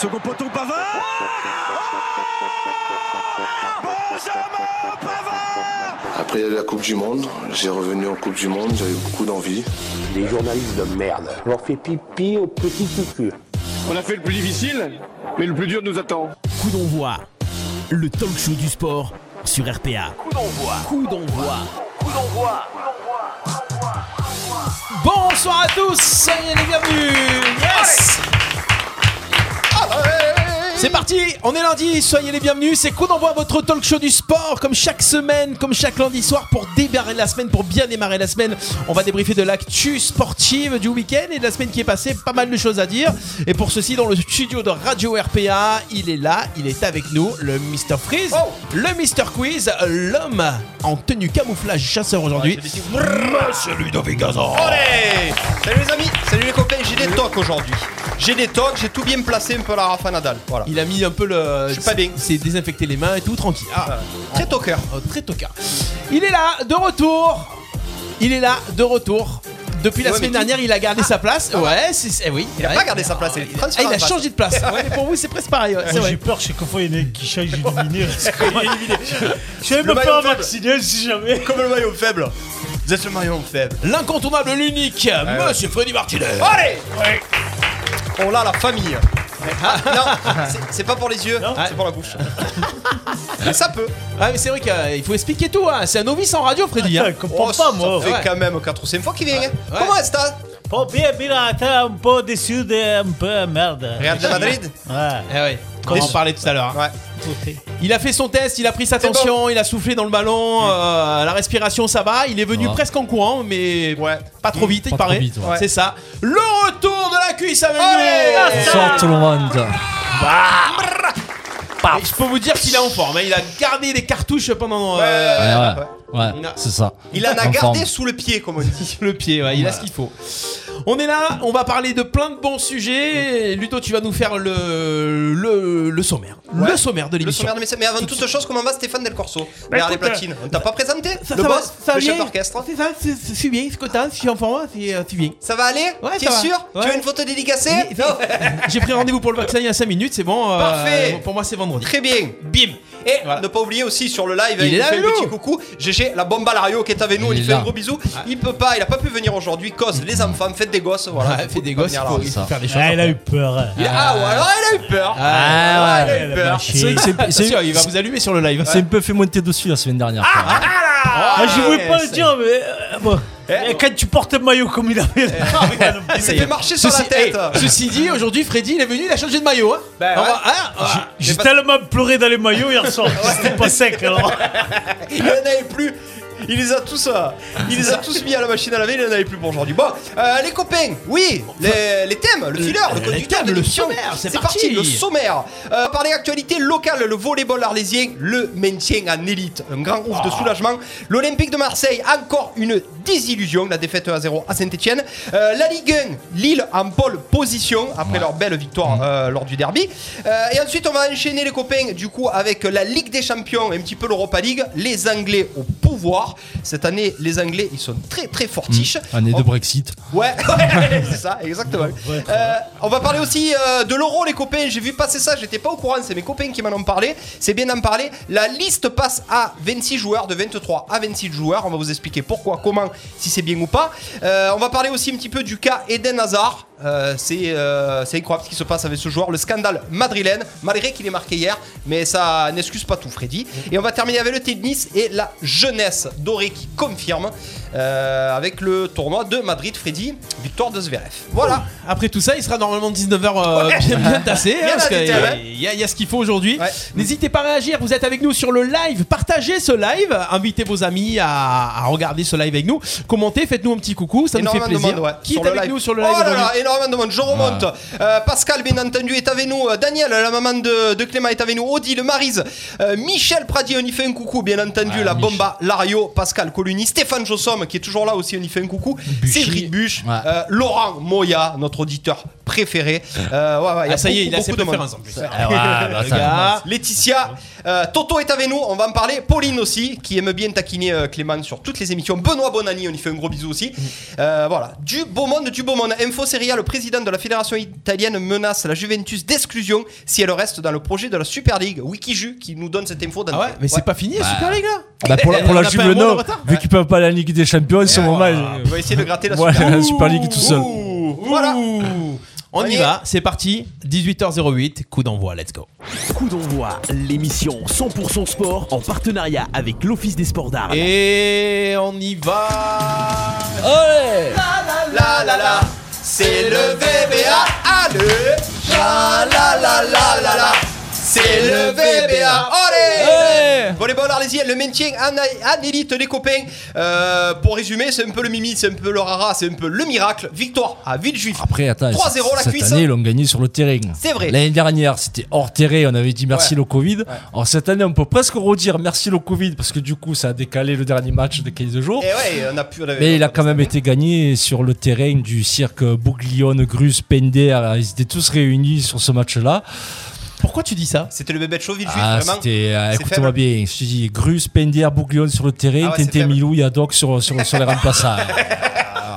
Second poteau, Pavard Benjamin Pavard Après la Coupe du Monde, j'ai revenu en Coupe du Monde, j'avais beaucoup d'envie. Les journalistes de merde. On leur fait pipi au petit cucu. On a fait le plus difficile, mais le plus dur nous attend. Coup d'envoi, le talk show du sport sur RPA. Coup d'envoi. Coup d'envoi. Coup d'envoi. Bonsoir à tous, soyez les bienvenus. Yes. C'est parti, on est lundi, soyez les bienvenus, c'est Coup d'envoi votre talk show du sport comme chaque semaine, comme chaque lundi soir pour démarrer la semaine, pour bien démarrer la semaine. On va débriefer de l'actu sportive du week-end et de la semaine qui est passée, pas mal de choses à dire. Et pour ceci, dans le studio de Radio RPA, il est là, il est avec nous, le Mr Freeze, le Mr Quiz, l'homme en tenue camouflage chasseur aujourd'hui. Monsieur Ludovic Gazan. Allez Salut les amis, salut les copains, j'ai des tocs aujourd'hui. J'ai des tocs, j'ai tout bien placé un peu la Rafa Nadal. Voilà. Il a mis un peu le. Je suis pas bien. C'est désinfecté les mains et tout, tranquille. Ah, Très toqueur. oh, très tocard. Il est là, de retour. Il est là, de retour. Depuis la Ouais, semaine dernière, il a gardé sa place. Ouais, c'est c'est- oui. Il a Ouais. pas gardé sa place, il est Ah, il a changé de place. Ouais, mais pour vous, c'est presque pareil. ouais, c'est Moi, vrai. j'ai peur, chaque fois il y en a qui change d'éliminé. Je suis même Le pas vacciné si jamais. Comme le maillot faible. Vous êtes le maillon faible. L'incontournable, l'unique, Monsieur Freddy Martinez. Allez On l'a la famille. Ah, non, c'est- pas pour les yeux, c'est pour la bouche. Mais ça peut. Ah, mais c'est vrai qu'il faut expliquer tout. hein. C'est un novice en radio, Freddy. hein. Je comprends Oh, pas moi. Ça fait Ouais. quand même 4 ou 5 fois qu'il vient. hein. Ouais. Comment est-ce que Pas bien, bien, attends, un peu déçu de un peu merde. Real de Madrid Ouais. Eh ouais. On en parlait tout à l'heure. hein. Ouais. Il a fait son test, il a pris sa tension, il a soufflé dans le ballon, euh, la respiration ça va, il est venu Ouais. presque en courant, mais Ouais. pas trop vite, il Pas trop paraît. vite, ouais. C'est ça. Le cuisse avec Allez nous Bonsoir tout le monde. Et Je peux vous dire qu'il est en forme, hein. il a gardé les cartouches pendant euh, Ouais, ouais, ouais, c'est ça. Il en a En gardé forme. sous le pied, comme on dit. le pied, ouais, il a ce qu'il faut. On est là, on va parler de plein de bons sujets. Ludo, tu vas nous faire le, le, le sommaire. Ouais. Le sommaire de Le l'émission. sommaire de mes- Mais avant toute chose, comment va Stéphane Del Corso Derrière les écoute, platines. On t'a pas présenté Ça, Le ça boss, va, ça le chef d'orchestre. C'est ça, je suis bien, je suis content, je suis en forme, c'est euh, c'est bien. Ça va aller Ouais, T'es ça va. sûr Ouais. Tu veux une photo dédicacée J'ai pris rendez-vous pour le vaccin il y a 5 minutes, c'est bon. euh, Parfait. Pour moi, c'est vendredi. Très bien. Bim. Et Voilà. ne pas oublier aussi sur le live, Il il, est nous là fait un petit coucou. GG, la bombe à Lario qui est avec nous, on Il lui fait un gros bisou. Il peut pas, il a pas pu venir aujourd'hui. Cause les enfants, faites des gosses. Voilà. Ouais, fait des gosses, il faut, il faire des choses. Ah, il a eu peur. hein. Il a- Ah, ou alors il a eu peur. Ah, Ah, il a eu elle a peur. lâché. C'est vrai que c'est- Attention, c'est il va vous allumer sur le live. c'est un peu fait monter dessus la semaine dernière. quoi. Ah, je voulais pas ouais, le dire, mais euh, bon. Eh, Et quand tu portes un maillot comme il avait là, Il s'est fait marcher sur la Ceci, tête. eh, ceci dit, aujourd'hui, Freddy, il est venu, il a changé de maillot. Hein. Ben ouais. hein, ah, j'ai tellement pleuré dans les maillots hier soir. C'était pas sec alors. Il n'en avait plus. Il les a tous, euh, il les a tous mis à la machine à laver. Il n'en avait plus pour aujourd'hui. Bon, euh, les copains, oui, les, les thèmes, le filler, le conducteur, de le l'émission. sommaire, c'est parti. Le sommaire. Euh, parler actualité locale, le volleyball arlésien, le maintien en élite, un grand ouf de soulagement. L'Olympique de Marseille, encore une désillusion, la défaite à 0 à Saint-Etienne. la Ligue 1, Lille en pole position après leur belle victoire euh, lors du derby. Euh, et ensuite, on va enchaîner les copains, du coup, avec la Ligue des Champions et un petit peu l'Europa League. Les Anglais au pouvoir. Cette année, les Anglais, ils sont très très fortiches. Année On- de Brexit. Ouais, c'est ça, exactement. Euh, on va parler aussi euh, de l'euro, les copains. J'ai vu passer ça, j'étais pas au courant, c'est mes copains qui m'en ont parlé. C'est bien d'en parler. La liste passe à 26 joueurs, de 23 à 26 joueurs. On va vous expliquer pourquoi, comment, si c'est bien ou pas. Euh, on va parler aussi un petit peu du cas Eden Hazard. Euh, c'est euh, c'est incroyable ce qui se passe avec ce joueur. Le scandale madrilène, malgré qu'il est marqué hier, mais ça n'excuse pas tout, Freddy. Et on va terminer avec le tennis et la jeunesse dorée qui confirme euh, avec le tournoi de Madrid, Freddy. Victoire de Zverev. Voilà. Après tout ça, il sera normalement 19h bien, bien tassé. hein, parce qu'il y ouais. il y, y a ce qu'il faut aujourd'hui. Ouais. N'hésitez pas à réagir. Vous êtes avec nous sur le live. Partagez ce live. Invitez vos amis à, à regarder ce live avec nous. Commentez, faites-nous un petit coucou. Ça nous fait plaisir. monde, ouais, Qui sur est avec live. nous sur le live Oh là aujourd'hui là, énormément de monde. Je remonte. Euh, Pascal, bien entendu, est avec nous. Euh, Daniel, la maman de, de Clément, est avec nous. Odile, Marise, euh, Michel Pradi, on y fait un coucou, bien entendu. Ouais, la bomba Lario, Pascal Coluni, Stéphane Jossom, qui est toujours là aussi, on y fait un coucou. Buchy. Cédric Buche, Ouais. euh, Laurent Moya, notre auditeur préféré. Euh, ouais, ouais, il y a Ah, ça y est, beaucoup, il a ses beaucoup de monde. préférences en plus. Ah ouais, bah, Le ça gars. Laetitia, euh, Toto est avec nous, on va en parler. Pauline aussi, qui aime bien taquiner euh, Clément sur toutes les émissions. Benoît Bonani, on y fait un gros bisou aussi. Euh, voilà, du beau monde, du beau monde. Info Serial le président de la fédération italienne menace la Juventus d'exclusion si elle reste dans le projet de la Super League. Wikiju qui nous donne cette info. Ah ouais, mais c'est pas fini la Super League là Bah, pour la, pour On la Juve, non. Vu qu'ils peuvent pas aller à la Ligue des Champions, sont au mal. On va essayer de gratter la Ouais, Super la Super League tout seul. Voilà. On y va, c'est parti. 18h08, coup d'envoi, let's go. Coup d'envoi, l'émission 100% sport en partenariat avec l'Office des sports d'art. Et on y va. Allez La la la, c'est le VBA. Allez. La la la la la la. C'est le VBA. Volleyball Arlésien, le maintien en, élite, les copains. Euh, pour résumer, c'est un peu le mimi, c'est un peu le rara, c'est un peu le miracle. Victoire à Villejuif. Après, attends, 3-0 la cette cuisse. année, ils l'ont gagné sur le terrain. C'est vrai. L'année dernière, c'était hors terrain, on avait dit merci Ouais. le Covid. Alors cette année, on peut presque redire merci le Covid, parce que du coup, ça a décalé le dernier match de 15 jours. Et ouais, on a pu. on avait- Mais il a quand même été gagné sur le terrain du cirque Bouglione, Grus, Pender. Ils étaient tous réunis sur ce match-là. Pourquoi tu dis ça C'était le bébé de chaud, Villejuif, Ah, vraiment. c'était. euh, Écoute-moi bien. Je te dis, Grus, Pender, Bouglione sur le terrain, Ah ouais, faible. Milou, Yadok sur, sur, sur les remplaçants.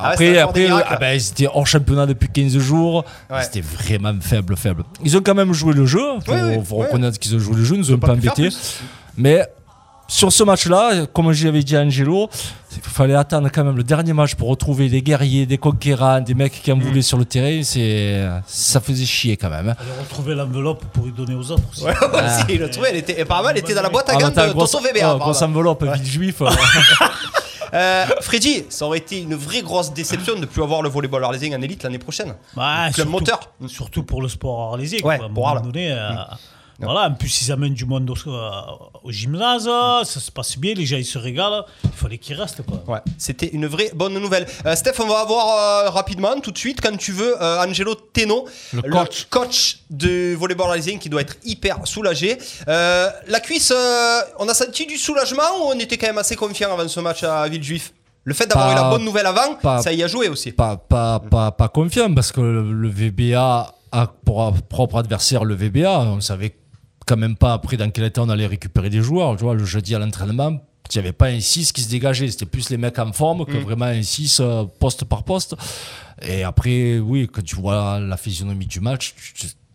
Ah ouais, Après, après miracles. ah ben, ils étaient hors championnat depuis 15 jours. Ouais. C'était vraiment faible, faible. Ils ont quand même joué le jeu. Faut, Oui, oui, faut reconnaître qu'ils ont joué le jeu. Ils nous ont pas embêtés. Mais sur ce match-là, comme j'avais dit à Angelo, il fallait attendre quand même le dernier match pour retrouver des guerriers, des conquérants, des mecs qui en Mm. voulaient sur le terrain. C'est, ça faisait chier quand même. hein. Allez retrouver l'enveloppe pour y donner aux autres aussi. Ouais, aussi, il le trouvait, elle était, apparemment, elle était dans la boîte à Ah, gants de VBA. oh, apparemment. grosse enveloppe, vide juif. Euh, Freddy, ça aurait été une vraie grosse déception de ne plus avoir le volleyball arlésien en élite l'année prochaine. Bah, Club surtout- moteur. Surtout pour le sport arlésien. Ouais, quoi. À un pour moment Arles. donné, euh, Voilà, en plus, ils amènent du monde au, euh, au gymnase, ça se passe bien, les gens ils se régalent. Il fallait qu'ils restent. Quoi. Ouais, c'était une vraie bonne nouvelle. Euh, Steph, on va avoir euh, rapidement, tout de suite, quand tu veux, euh, Angelo Teno, Le coach. coach de volleyball arlésien qui doit être hyper soulagé. Euh, la cuisse, euh, on a senti du soulagement ou on était quand même assez confiant avant ce match à Villejuif? Le fait d'avoir Pas- eu la bonne nouvelle avant, pas- ça y a joué aussi. pas, pas, pas, pas confiant parce que le, le VBA a pour propre adversaire le VBA. On savait quand même pas après dans quel état on allait récupérer des joueurs. Tu vois, le jeudi à l'entraînement, il n'y avait pas un 6 qui se dégageait. C'était plus les mecs en forme que vraiment un 6 euh, poste par poste. Et après, oui, quand tu vois la physionomie du match,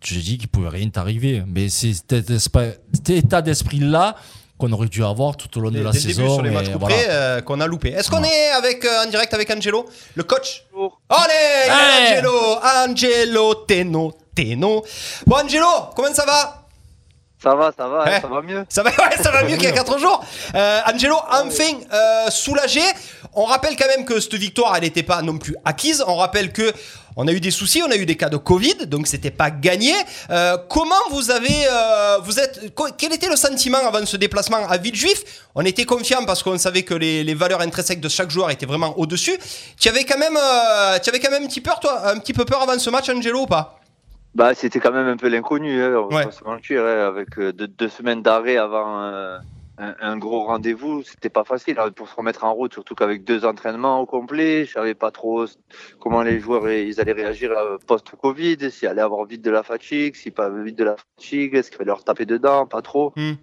te dis qu'il pouvait rien t'arriver. Mais c'est cet état d'esprit-là qu'on aurait dû avoir tout au long de la dès le début saison. sur les matchs voilà. euh, qu'on a loupé. Est-ce qu'on est avec, euh, en direct avec Angelo, le coach Bonjour. Allez, Hey Angelo, Angelo Teno, Teno. Bon Angelo, comment ça va? Ça va, ça va, Ouais. ça va mieux. Ça va, ouais, ça va mieux qu'il y a 4 jours. Euh, Angelo, enfin euh, soulagé. On rappelle quand même que cette victoire, elle n'était pas non plus acquise. On rappelle que on a eu des soucis, on a eu des cas de Covid, donc c'était pas gagné. Euh, comment vous avez, euh, vous êtes, quel était le sentiment avant ce déplacement à Villejuif? On était confiant parce qu'on savait que les, les valeurs intrinsèques de chaque joueur étaient vraiment au dessus. Tu avais quand même, euh, tu avais quand même un petit peur, toi, un petit peu peur avant ce match, Angelo, ou pas? Bah, c'était quand même un peu l'inconnu, hein, on va Ouais. pas se mentir, hein, avec euh, deux, deux semaines d'arrêt avant euh, un, un gros rendez-vous, c'était pas facile hein, pour se remettre en route, surtout qu'avec deux entraînements au complet, je savais pas trop comment les joueurs ils allaient réagir euh, post-Covid, s'il allait avoir vite de la fatigue, s'il pas vite de la fatigue, est-ce qu'il fallait leur taper dedans, pas trop. Hmm.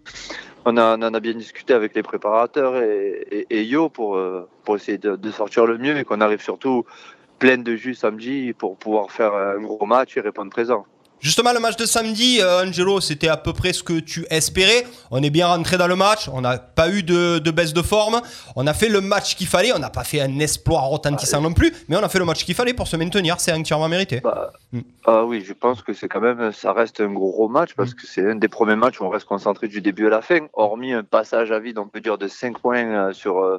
On, a, on en a bien discuté avec les préparateurs et, et, et Yo pour, euh, pour essayer de, de sortir le mieux et qu'on arrive surtout plein de jus samedi pour pouvoir faire un gros match et répondre présent. Justement, le match de samedi, euh, Angelo, c'était à peu près ce que tu espérais. On est bien rentré dans le match. On n'a pas eu de, de baisse de forme. On a fait le match qu'il fallait. On n'a pas fait un exploit retentissant non plus, mais on a fait le match qu'il fallait pour se maintenir. C'est entièrement mérité. Bah, Mm. ah oui, je pense que c'est quand même, ça reste un gros match parce que c'est un des premiers matchs où on reste concentré du début à la fin, hormis un passage à vide, on peut dire de 5 points euh, sur, euh,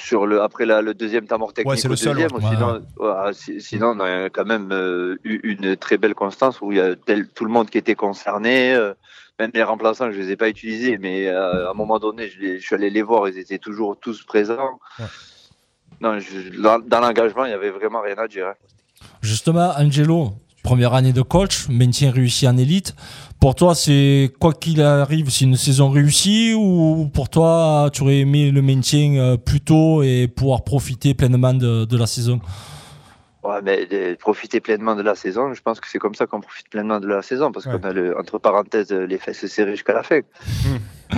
sur le, après la- le deuxième temps mort technique. Ouais, le seul, deuxième, ouais. Sinon, ouais, si- sinon, on a quand même euh, eu une très belle constance où il y a tel- tout le monde qui était concerné. euh, même les remplaçants, je les ai pas utilisés, mais euh, à un moment donné, je, les- je suis allé les voir, ils étaient toujours tous présents. Ouais. Non, je- dans, dans l'engagement, il y avait vraiment rien à dire. hein. Justement, Angelo, première année de coach, maintien réussi en élite. Pour toi, c'est quoi qu'il arrive, c'est une saison réussie ou pour toi, tu aurais aimé le maintien euh, plus tôt et pouvoir profiter pleinement de, de la saison? Ouais, mais de profiter pleinement de la saison, je pense que c'est comme ça qu'on profite pleinement de la saison, parce Ouais. qu'on a le, entre parenthèses les fesses serrées jusqu'à la fin.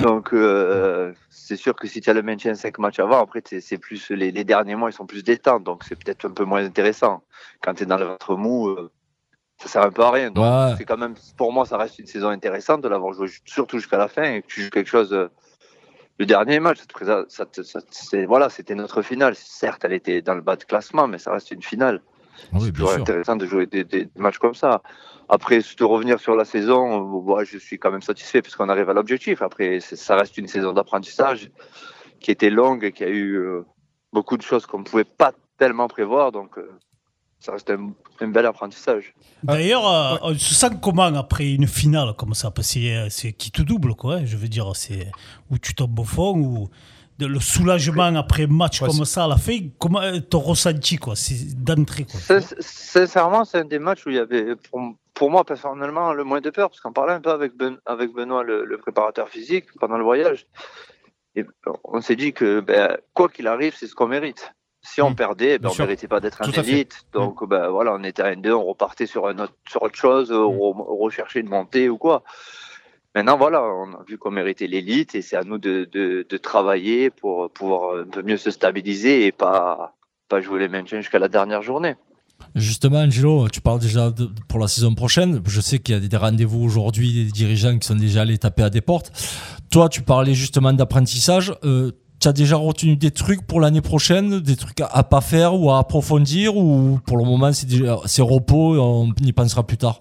Donc, euh, c'est sûr que si tu as le maintien 5 matchs avant, après, c'est plus les, les derniers mois, ils sont plus détentes. Donc, c'est peut-être un peu moins intéressant. Quand tu es dans le ventre mou, euh, ça sert un peu à rien. Donc, Ouais. c'est quand même, pour moi, ça reste une saison intéressante de l'avoir joué surtout jusqu'à la fin et que tu joues quelque chose. euh, le dernier match, ça ça ça voilà, c'était notre finale. Certes, elle était dans le bas de classement, mais ça reste une finale. Ah oui, C'est bien toujours sûr. intéressant de jouer des, des matchs comme ça. Après, de revenir sur la saison, bon, je suis quand même satisfait parce qu'on arrive à l'objectif. Après, ça reste une saison d'apprentissage qui était longue et qui a eu euh, beaucoup de choses qu'on ne pouvait pas tellement prévoir. Donc, euh, ça reste un, un bel apprentissage. D'ailleurs, euh, on se sent comment après une finale comme ça Parce que c'est, euh, c'est qui te double, quoi. hein. Je veux dire, c'est où tu tombes au fond, ou le soulagement après un match Ouais, comme ça à la fin, comment euh, ton ressenti, quoi C'est d'entrée, quoi. Sincèrement, c'est un des matchs où il y avait, pour, pour moi personnellement, le moins de peur, parce qu'en parlait un peu avec, Ben- avec Benoît, le, le préparateur physique, pendant le voyage. Et on s'est dit que ben, quoi qu'il arrive, c'est ce qu'on mérite. Si on Mm. perdait, ben, on sûr. méritait pas d'être un élite. Donc ben, voilà, on était à N2, on repartait sur, un autre, sur autre chose, on re- recherchait une montée ou quoi. Maintenant, voilà, on a vu qu'on méritait l'élite et c'est à nous de, de, de travailler pour pouvoir un peu mieux se stabiliser et pas, pas jouer les maintiens jusqu'à la dernière journée. Justement, Angelo, tu parles déjà de- pour la saison prochaine. Je sais qu'il y a des rendez-vous aujourd'hui, des dirigeants qui sont déjà allés taper à des portes. Toi, tu parlais justement d'apprentissage. Euh, tu as déjà retenu des trucs pour l'année prochaine, des trucs à, à pas faire ou à approfondir, ou pour le moment c'est repos et on y pensera plus tard?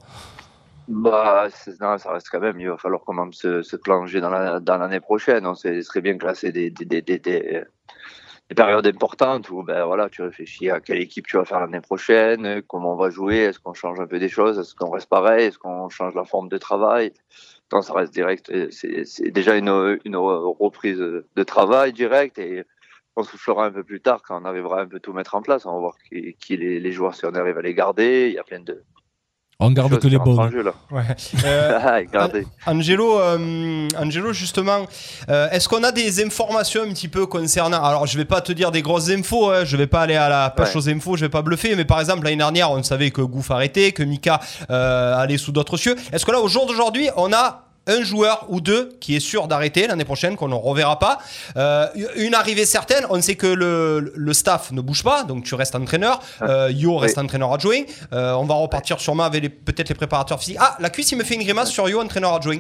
Bah, non, ça reste quand même. Il va falloir quand même se, se plonger dans la- dans l'année prochaine. On serait bien des, des, des, des- des périodes importantes où ben voilà, tu réfléchis à quelle équipe tu vas faire l'année prochaine, comment on va jouer, est-ce qu'on change un peu des choses, est-ce qu'on reste pareil, est-ce qu'on change la forme de travail? Ça reste direct. C'est déjà une, reprise de travail direct et on soufflera un peu plus tard quand on arrivera un peu tout mettre en place. On va voir qui, qui les, les joueurs si on arrive à les garder. Il y a plein de On garde que les bonnes. là. Ouais. Euh. Angelo, euh, Angelo, justement, euh, est-ce qu'on a des informations un petit peu concernant Alors, je vais pas te dire des grosses infos, hein, je vais pas aller à la pêche Ouais. aux infos, je vais pas bluffer, mais par exemple, l'année dernière, on savait que Gouff arrêtait, que Mika euh, allait sous d'autres cieux. Est-ce que là, au jour d'aujourd'hui, on a un joueur ou deux qui est sûr d'arrêter l'année prochaine, qu'on ne reverra pas. Euh, une arrivée certaine, on sait que le, le staff ne bouge pas, donc tu restes entraîneur. Euh, Yo reste entraîneur adjoint. Euh, on va repartir sûrement avec peut-être les préparateurs physiques. Ah, la cuisse, il me fait une grimace sur Yo, entraîneur adjoint.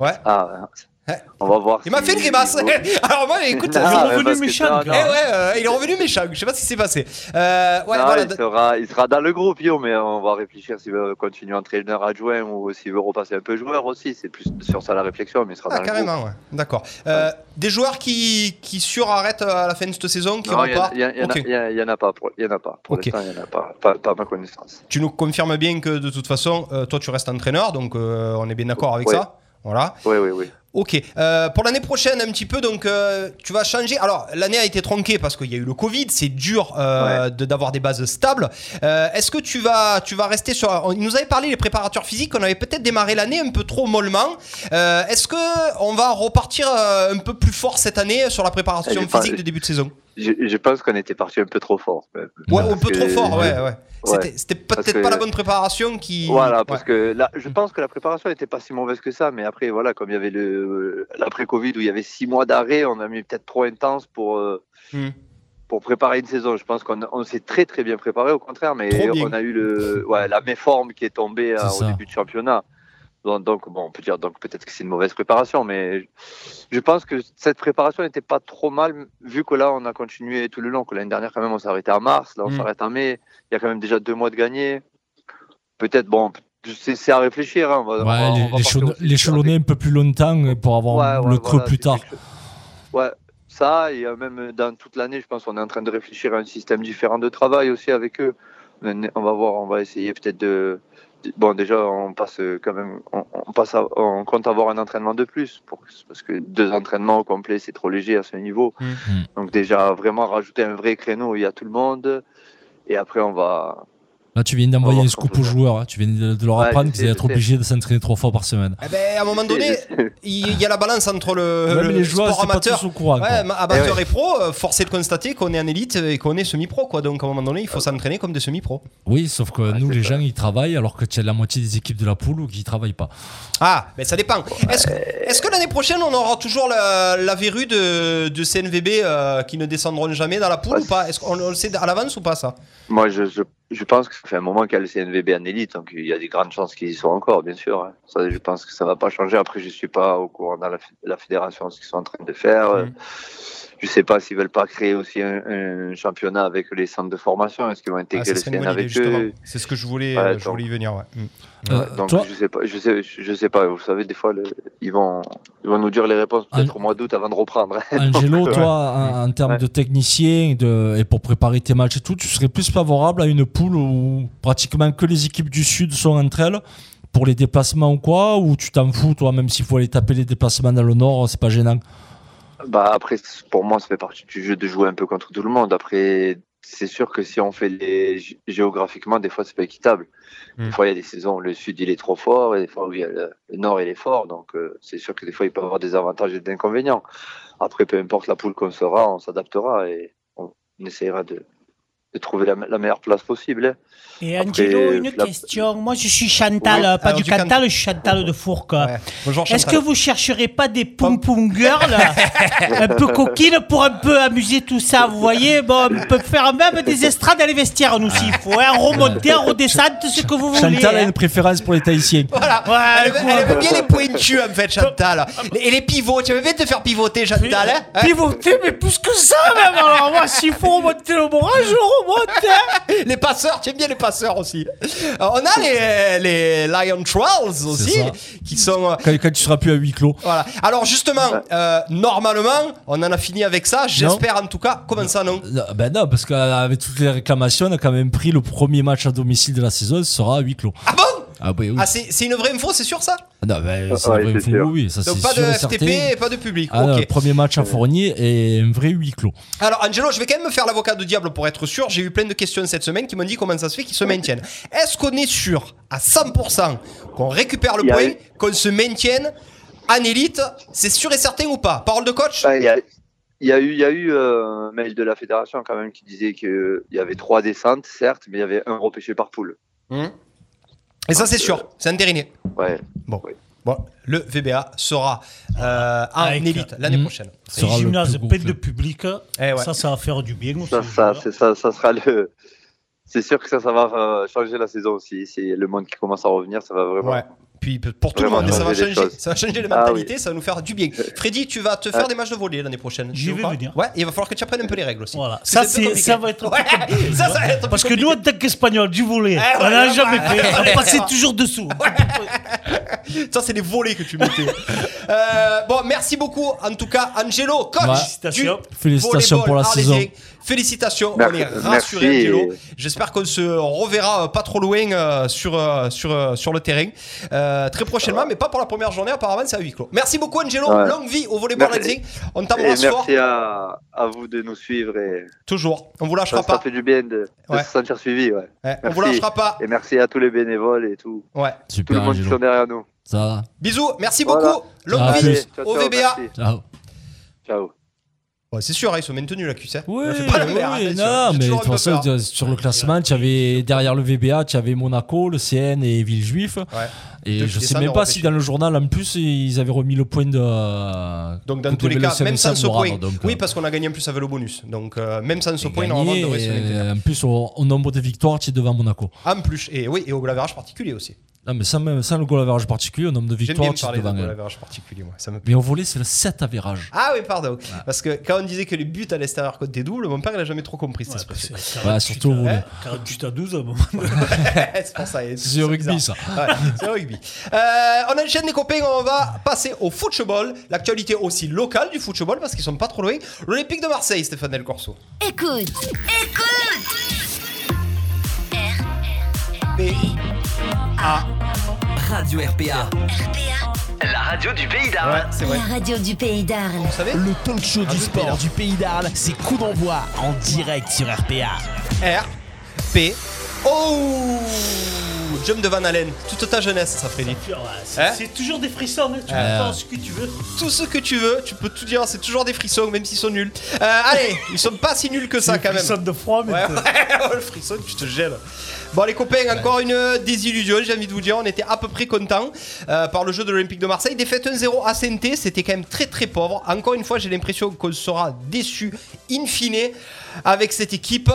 Ouais. Ah, Ouais. on va voir. Il m'a fait une grimace. Alors moi, écoute, Ah, il est revenu méchant. Eh ouais, euh, il est revenu méchant. Je sais pas ce qui s'est passé. Euh, ouais, Non, voilà. il, sera, il sera dans le groupe, Yo, mais on va réfléchir s'il veut continuer entraîneur adjoint ou s'il veut repasser un peu joueur aussi. C'est plus sur ça la réflexion, mais il sera Ah, dans le carrément, groupe. ouais. D'accord. Euh, Des joueurs qui, qui surarrêtent à la fin de cette saison, qui Non, il y, en a- repartent il y en a- pas. Pour, il y en a pas. Pour Ok. l'instant, il y en a pas. Pas, pas ma connaissance. Tu nous confirmes bien que de toute façon, euh, toi, tu restes entraîneur, donc euh, on est bien d'accord avec Ouais. ça. Voilà. Oui, oui, oui. Ok. Euh, pour l'année prochaine, un petit peu, donc euh, tu vas changer. Alors, l'année a été tronquée parce qu'il y a eu le Covid. C'est dur euh, de- d'avoir des bases stables. Est-ce que tu vas, tu vas rester sur. on- Il nous avait parlé les préparateurs physiques. On avait peut-être démarré l'année un peu trop mollement. Est-ce que on va repartir un peu plus fort cette année sur la préparation pas- physique de début de saison? Je, je pense qu'on était parti un peu trop fort. Ouais, un peu trop fort. Ouais, ouais. Ouais. C'était- peut-être pas la bonne préparation qui. Voilà, Ouais. parce que là, je pense que la préparation n'était pas si mauvaise que ça, mais après, voilà, comme il y avait le l'après-Covid où il y avait six mois d'arrêt, on a mis peut-être trop intense pour. euh, Hmm. Pour préparer une saison, je pense qu'on on s'est très très bien préparé, au contraire, mais on a eu le, ouais, la méforme qui est tombée euh, au début de championnat. Donc, bon, on peut dire donc peut-être que c'est une mauvaise préparation, mais je pense que cette préparation n'était pas trop mal, vu que là on a continué tout le long. Que l'année dernière quand même on arrêté en mars, là on Mm. s'arrête en mai. Il y a quand même déjà deux mois de gagné. Peut-être bon, c'est à réfléchir. hein, on va- Ouais, on les- va l'échelonner un peu plus longtemps euh, pour avoir Ouais, ouais, le creux voilà, plus tard. Ouais, ça, et euh, même dans toute l'année, je pense qu'on est en train de réfléchir à un système différent de travail aussi avec eux. On va voir, on va essayer peut-être de. Bon, déjà, on passe euh, quand même, on, on passe, à- on compte avoir un entraînement de plus, pour, parce que deux entraînements au complet, c'est trop léger à ce niveau. Mm. Mm. Donc déjà, vraiment rajouter un vrai créneau où il y a tout le monde, et après, on va, Là, tu viens d'envoyer va un scoop aux joueurs. hein. Tu viens de, de leur apprendre qu'ils allaient être obligés de s'entraîner trois fois par semaine. Eh ben, à un moment donné, il y a la balance entre le, le les joueurs, sport pas amateur, au courant, ouais, amateur Eh ouais. et pro. euh, Force est de constater qu'on est en élite et qu'on est semi-pro, quoi. Donc à un moment donné, il faut s'entraîner comme des semi-pros. Oui, sauf que nous, les ça. gens, ils travaillent alors que tu as la moitié des équipes de la poule qui ne travaillent pas. Ah, mais ça dépend. Est-ce est-ce que l'année prochaine, on aura toujours la, la verrue de, de CNVB euh, qui ne descendront jamais dans la poule Ouais, ou pas? Est-ce qu'on on le sait à l'avance ou pas ça? Moi, je, je, je pense que ça fait un moment qu'il y a le CNVB en élite, donc il y a des grandes chances qu'ils y soient encore, bien sûr. hein. Ça, je pense que ça va pas changer. Après, je suis pas au courant dans la, la fédération ce qu'ils sont en train de faire. Mm. Euh, Je sais pas s'ils veulent pas créer aussi un, un championnat avec les centres de formation. Est-ce qu'ils vont Ah, intégrer ça le CN avec justement. eux C'est ce que je voulais, Ouais, euh, je donc- voulais y venir. ouais. Mm. Euh, Donc toi, je sais pas, je sais, je sais pas. Vous savez, des fois, le- ils vont, ils vont nous dire les réponses peut-être An- au mois d'août avant de reprendre. Angelo, Donc, toi, en, en termes Ouais. de technicien de, et pour préparer tes matchs et tout, tu serais plus favorable à une poule où pratiquement que les équipes du Sud sont entre elles pour les déplacements ou quoi Ou tu t'en fous, toi, même s'il faut aller taper les déplacements dans le Nord, c'est pas gênant? Bah après, pour moi, ça fait partie du jeu de jouer un peu contre tout le monde. Après, c'est sûr que si on fait les gé- géographiquement, des fois, c'est pas équitable. Mm. Des fois, il y a des saisons où le sud il est trop fort et des fois où il y a le, le nord il est fort. Donc, euh, c'est sûr que des fois, il peut avoir des avantages et des inconvénients. Après, peu importe la poule qu'on sera, on s'adaptera et on essaiera de, de trouver la, me- la meilleure place possible. hein. Et Après, Angelo, une la- question. Moi, je suis Chantal, Oui. pas Alors, du du Can- Cantal, je suis Chantal de Fourques. Ouais. Bonjour Est-ce que Chantal. vous chercherez pas des pom pom girls un peu coquines pour un peu amuser tout ça Vous voyez, bon, on peut faire même des estrades dans les vestiaires, nous, s'il faut. Hein, remonter, redescendre, ce que vous voulez. Chantal a hein. une préférence pour les Tahitiens. Voilà. Ouais, elle, aime bien les pointus en fait, Chantal. Et les pivots, tu veux bien te faire pivoter, Chantal hein Hein Pivoter, mais plus que ça, même. Alors, moi, s'il faut remonter le moral, je remonte. Les passeurs, tu aimes bien les passeurs aussi. Euh, on a les, les Lion Trolls aussi, qui sont. euh, Quand, quand tu seras plus à huis clos. Voilà. Alors justement, euh, normalement, on en a fini avec ça. J'espère en tout cas. Comment ça, non? Non, Ben non, parce qu'avec toutes les réclamations, on a quand même pris le premier match à domicile de la saison, ce sera à huis clos. Ah bon? Ah oui, oui. Ah, c'est c'est une vraie info, c'est sûr ça? Non, ben, c'est Ouais, une vraie c'est info, sûr. oui, ça Donc c'est pas de sûr FTP certain. et pas de public. Ah non, premier match à Fournier et un vrai huis clos. Alors Angelo, je vais quand même me faire l'avocat de diable pour être sûr. J'ai eu plein de questions cette semaine qui m'ont dit comment ça se fait qu'ils se maintiennent. Est-ce qu'on est sûr à 100% qu'on récupère le point, qu'on se maintienne en élite? C'est sûr et certain ou pas? Parole de coach? Bah, Il y a, il y a eu, il y a eu euh, un mail de la fédération quand même qui disait qu'il y avait trois descentes, certes, mais il y avait un repêché par poule. Hum. Et ça c'est sûr, c'est entériné. Ouais. Bon. Oui. Bon, le VBA sera euh, en Avec- élite l'année Hum. prochaine. Ce Les sera le gymnases plus gros plein de public. Eh ouais. Ça, ça va faire du bien. Ça, ça, c'est ça, ça sera le. C'est sûr que ça, ça va euh, changer la saison aussi. C'est le monde qui commence à revenir, ça va vraiment. Ouais. Puis pour tout le monde, et ça va changer ça va changer les Ah mentalités, ça va nous faire du bien. Freddy, tu vas te faire Ah. des matchs de volley l'année prochaine. J'y vais venir. Ouais, et il va falloir que tu apprennes un peu les règles aussi. Voilà. Parce Ça, c'est ça va être. Ouais, ça, ça va être un peu Parce que nous, en tant qu'Espagnols, du volet, Eh on n'a ouais, jamais fait. ouais, On passait ouais. toujours dessous. Ça, c'est les volets que tu mettais. Euh, bon, merci beaucoup, en tout cas, Angelo, coach Ouais. du Félicitations. Félicitations pour la saison. Félicitations, Merci- on est. Angelo. J'espère qu'on se reverra euh, pas trop loin euh, sur, euh, sur, sur le terrain euh, très prochainement, mais pas pour la première journée, apparemment, c'est à huis clos. Merci beaucoup, Angelo. Ouais. Longue vie au volleyball Merci. arlésien. On t'embrasse fort. merci à, à vous de nous suivre et Toujours. On vous ça, lâchera ça pas. fait du bien de, de Ouais. se sentir suivi. Ouais. Ouais, on vous lâchera pas. Et merci à tous les bénévoles et tout, Ouais. tout Super, le monde qui sont derrière nous. Ça va. Bisous, merci Voilà. beaucoup. Longue vie au VBA. merci. Ciao. Ciao. Ouais, c'est sûr, hein, ils sont maintenus la cuisse. hein. Oui, On fait pas la oui, merde, oui, attention. non, J'ai mais de toujours toute façon, sur le classement, tu avais derrière le VBA, tu avais Monaco, le CN et Villejuif. Ouais. Et Deux je qui sais descendent même pas si repêché. dans le journal, en plus, ils avaient remis le point de. Donc dans que tous les devait cas, même sans CNSA ce point, donc, oui euh, parce qu'on a gagné en plus avec le bonus. Donc euh, même sans ce point, normalement, on devrait se maintenir. et en plus, au, au nombre de victoires, tu es devant Monaco. En plus, et oui, et au goal particulier aussi. Non, mais sans, sans le goal average particulier, au nombre de J'aime victoires, bien tu parler de goal elle. particulier, moi. Ça me plaît. Mais au volet, c'est le 7 average. Ah oui, pardon. Parce que quand on disait que les buts à l'extérieur comptent des doubles, mon père il a jamais trop compris cette expression. Ouais, surtout au volet. 48 à 12 à un moment. c'est pour ça. C'est le rugby, ça. Ouais, c'est rugby. Euh, on enchaîne les copains, on va passer au football. L'actualité aussi locale du football parce qu'ils sont pas trop loin. L'Olympique de Marseille, Stéphane Del Corso. Écoute, écoute B. A. Radio RPA. La radio du pays Ouais, d'Arles. c'est vrai. La radio du pays d'Arles. Vous savez Le talk show du sport du pays d'Arles, c'est coup d'envoi en direct sur RPA. R. P. Jump de Van Allen. Toute ta jeunesse, ça, Freddy. C'est Hein c'est toujours des frissons, hein, tu Ouais. peux faire ce que tu veux. Tout ce que tu veux, tu peux tout dire, c'est toujours des frissons, même s'ils sont nuls. Euh, allez, ils sont pas si nuls que ça quand même. frissons de froid, mais Ouais, le frisson, tu te gèles. Bon, les copains, encore une euh, désillusion, j'ai envie de vous dire. On était à peu près contents euh, par le jeu de l'Olympique de Marseille. Défaite 1-0 à Saint-Étienne, c'était quand même très très pauvre. Encore une fois, j'ai l'impression qu'on sera déçu in fine avec cette équipe.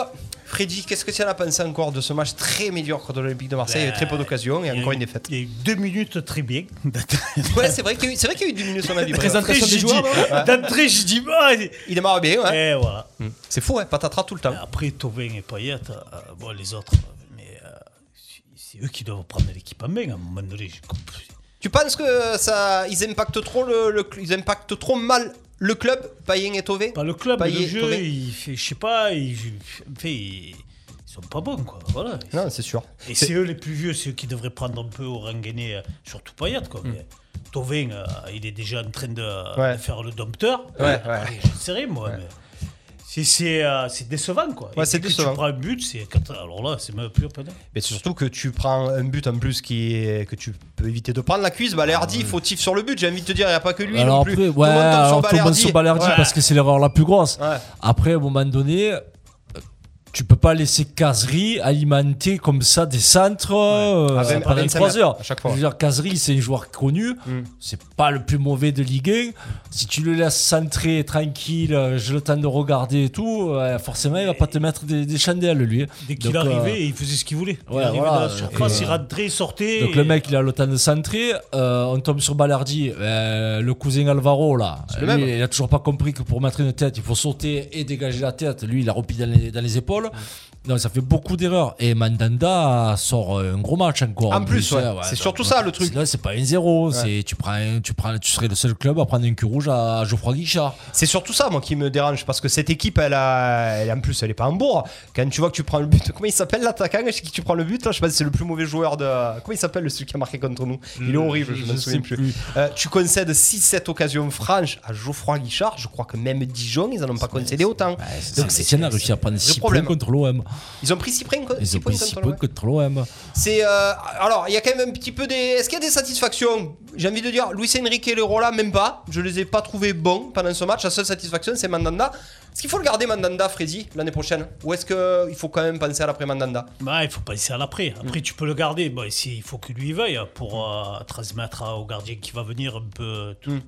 Freddy, qu'est-ce que tu en as pensé encore de ce match très médiocre de l'Olympique de Marseille Il y a eu très peu d'occasions et encore eu- une défaite. Il y a eu deux minutes très bien. Ouais, c'est vrai qu'il y a eu, y a deux minutes, on a vu. Présentation des joueurs, dit-. D'entrée, je dis, bah, Il démarre bien, ouais. voilà. C'est fou, ouais, patatras tout le temps. Après, Tovin et Payet, euh, bon, les autres, mais euh, c'est- eux qui doivent prendre l'équipe en main à un moment donné. j'ai compris. Tu penses que ça, ils impactent trop le, le- ils impactent trop mal le club, Payen et Tové Pas le club, Payet, le jeu, il fait, je sais pas, il, fait, sont pas bons, quoi. Voilà. Non, c'est sûr. Et C'est- eux les plus vieux, c'est eux qui devraient prendre un peu au Ranguené, euh, surtout Payet, quoi. Mais euh, il est déjà en train de. Ouais. de faire le dompteur. Ouais, ouais. Je sais rien, moi, mais c'est- c'est euh, c'est décevant, quoi. Ouais, c'est décevant. tu prends un but, c'est alors là, c'est même plus peine. Mais c'est surtout que tu prends un but en plus qui est, que tu peux éviter de prendre la cuisse. Balerdi, fautif sur le but. J'ai envie de te dire, il n'y a pas que lui Alors non plus. après, Tout ouais, le monde tombe sur tout le monde Balerdi. sur Balerdi Ouais. parce que c'est l'erreur la plus grosse. Ouais. Après, à un moment donné, euh, tu peux pas laisser Casery alimenter comme ça des centres euh, pendant 25 3 mètres, heures. à chaque fois. Je veux dire, Casery, c'est un joueur connu, Mm. c'est pas le plus mauvais de Ligue 1. Si tu le laisses centrer tranquille, euh, j'ai le temps de regarder et tout, euh, forcément, il va pas te mettre des, des chandelles, lui. Dès qu'il euh, arrivait, il faisait ce qu'il voulait. il ouais, arrivait voilà, dans la surface, il rentrait, il sortait. Donc et- le mec, il a le temps de centrer. euh, on tombe sur Balardi. euh, le cousin Alvaro, là, lui, il a toujours pas compris que pour mettre une tête, il faut sauter et dégager la tête. Lui, il a repris dans les, dans les épaules. 了。Donc ça fait beaucoup d'erreurs. Et Mandanda sort un gros match encore. En plus, ouais. C'est surtout ça, le truc. Sinon, c'est pas un zéro. C'est tu prends, un- tu prends, tu serais le seul club à prendre un cul rouge à Geoffroy Guichard. C'est surtout ça, moi, qui me dérange. Parce que cette équipe, elle a. Elle, en plus, elle est pas en bourre. Quand tu vois que tu prends le but. Comment il s'appelle l'attaquant chez qui tu prends le but là Je sais pas si c'est le plus mauvais joueur de. Comment il s'appelle le celui qui a marqué contre nous? Il est horrible, je, je me souviens plus. Euh, tu concèdes 6-7 occasions franches à Geoffroy Guichard. Je crois que même Dijon, ils en ont pas concédé autant. Donc c'est a réussi à prendre 6 points problème. contre l'OM. Ils ont pris 6 points, Ils ont pris 6 contre points l'OM. contre l'OM. C'est euh, alors il y a quand même un petit peu des. Est-ce qu'il y a des satisfactions? J'ai envie de dire Luis Enrique et Lerola même pas. Je les ai pas trouvés bons pendant ce match. La seule satisfaction c'est Mandanda. Est-ce qu'il faut le garder Mandanda, Freddy, l'année prochaine? Ou est-ce qu'il faut quand même penser à l'après Mandanda? Bah, il faut penser à l'après. Après, tu peux le garder. Bon, ici, il faut que lui y veuille pour euh, transmettre au gardien qui va venir un peu. tout.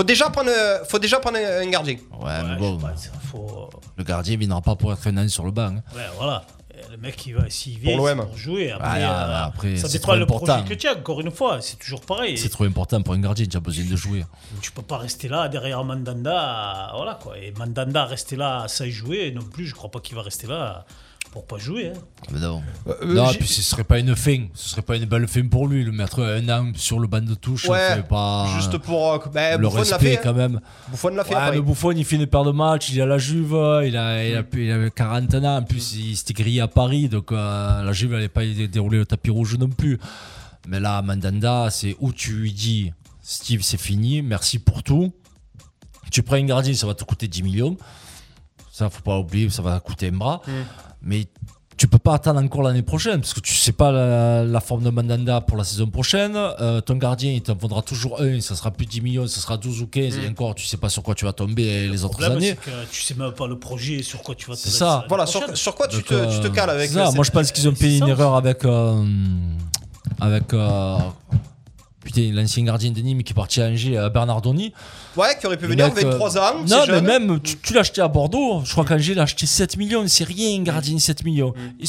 Faut déjà prendre, faut déjà prendre un gardien. Ouais, mais bon, je faut- le gardien ne viendra pas pour être un an sur le banc. hein. Ouais, voilà. Et Le mec, il va, s'il vient, Pour c'est l'OM. pour jouer. Après, euh, après, ça c'est dépend trop le projet important. que tu as. Encore une fois, c'est toujours pareil. C'est trop important pour un gardien, tu as besoin de jouer. Tu peux pas rester là derrière Mandanda. Voilà quoi. Et Mandanda rester là sans jouer non plus. Je crois pas qu'il va rester là pour pas jouer. hein. Mais non, Euh, non j'ai- puis ce serait pas une fin. Ce serait pas une belle fin pour lui. Le mettre un an sur le banc de touche, Ouais, pas. Juste pour. euh, ben, le Buffon l'a respect fait. hein. quand même. Buffon l'a fait. Ouais, le Buffon, il fait une paire de matchs, il à la Juve, il a, il a, il a 40 ans, en plus il s'était grillé à Paris, donc euh, la Juve n'allait pas dérouler le tapis rouge non plus. Mais là, Mandanda, c'est où tu lui dis, Steve, c'est fini, merci pour tout. Tu prends un gardien, ça va te coûter 10 millions. Ça, faut pas oublier, ça va coûter un bras. Mm. Mais tu peux pas attendre encore l'année prochaine parce que tu sais pas la, la forme de Mandanda pour la saison prochaine. Euh, ton gardien, il t'en faudra toujours un, ça sera plus 10 millions, ça sera 12 ou 15. Mm. Et encore, tu sais pas sur quoi tu vas tomber les Le autres années. que tu sais même pas le projet sur quoi tu vas te C'est ça. Voilà, sur, sur quoi tu te, tu te euh, cales avec ça. Moi, je pense qu'ils ont payé une erreur avec. euh, avec. Euh, putain, l'ancien gardien de Nîmes qui est parti à Angers, euh, Bernardoni. Ouais, qui aurait pu venir, euh, 23 ans. Non, mais même, tu, tu l'as acheté à Bordeaux. Je crois qu'Angers l'a acheté 7 millions. C'est rien, un gardien, 7 millions. Mm.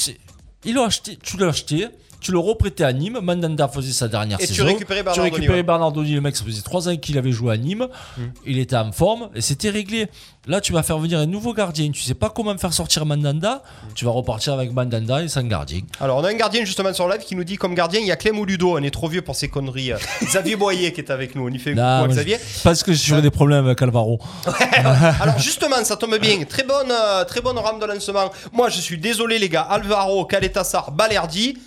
Il l'ont acheté, tu l'as acheté. Tu le reprêtais à Nîmes. Mandanda faisait sa dernière Et tu saison. récupérais Tu Bernardoni, récupérais ouais. Bernardoni. Le mec, ça faisait 3 ans qu'il avait joué à Nîmes. Mm. Il était en forme et c'était réglé. Là, tu vas faire venir un nouveau gardien. Tu sais pas comment faire sortir Mandanda. Tu vas repartir avec Mandanda et sans gardien. Alors, on a un gardien justement sur live qui nous dit comme gardien, il y a Clem ou Ludo. On est trop vieux pour ces conneries. Xavier Boyer qui est avec nous. On y fait Non, coucou Xavier. pense que j'aurais des problèmes avec Alvaro. Alors justement, ça tombe bien. Très bonne, euh, très bonne rame de lancement. Moi, je suis désolé les gars. Alvaro, Caletassar, Balerdi.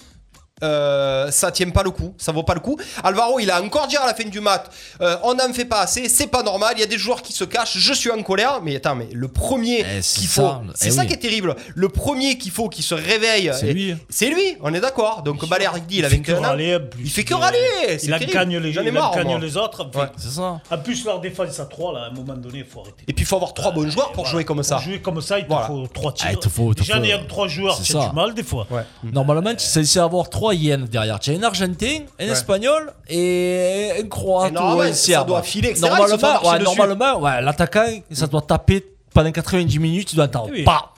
Euh, ça tient pas le coup, ça vaut pas le coup. Alvaro, il a encore dit à la fin du match, euh, on n'en fait pas assez, c'est pas normal. Il y a des joueurs qui se cachent, je suis en colère. Mais attends, mais le premier Eh, c'est qu'il ça, faut, c'est eh ça oui. qui est terrible. Le premier qu'il faut, qui se réveille, C'est lui. C'est lui, on est d'accord. Donc Balerdi, il a fait que 21 ans. râler, en plus. Il fait que râler. c'est Il gagne les, il marre, gagne les autres. Enfin, Ouais. C'est ça. En plus, leur défense à 3, là, à un moment donné, il faut arrêter. Et puis il faut avoir trois bons joueurs pour Voilà. jouer comme ça. Pour jouer comme ça, il te Voilà. faut 3 tirs. Ah, il te faut- il te J'en ai 3 joueurs, c'est ça. du mal des fois. Normalement, tu es censé avoir trois yens derrière. Tu as un Argentin, un. Espagnol et un Croate ou un ça Serbe. doit filer, etc. Ils se font Normalement, marcher ouais, dessus. normalement ouais, l'attaquant, ça doit taper pendant 90 minutes. Tu dois entendre. Oui. Pa, pa.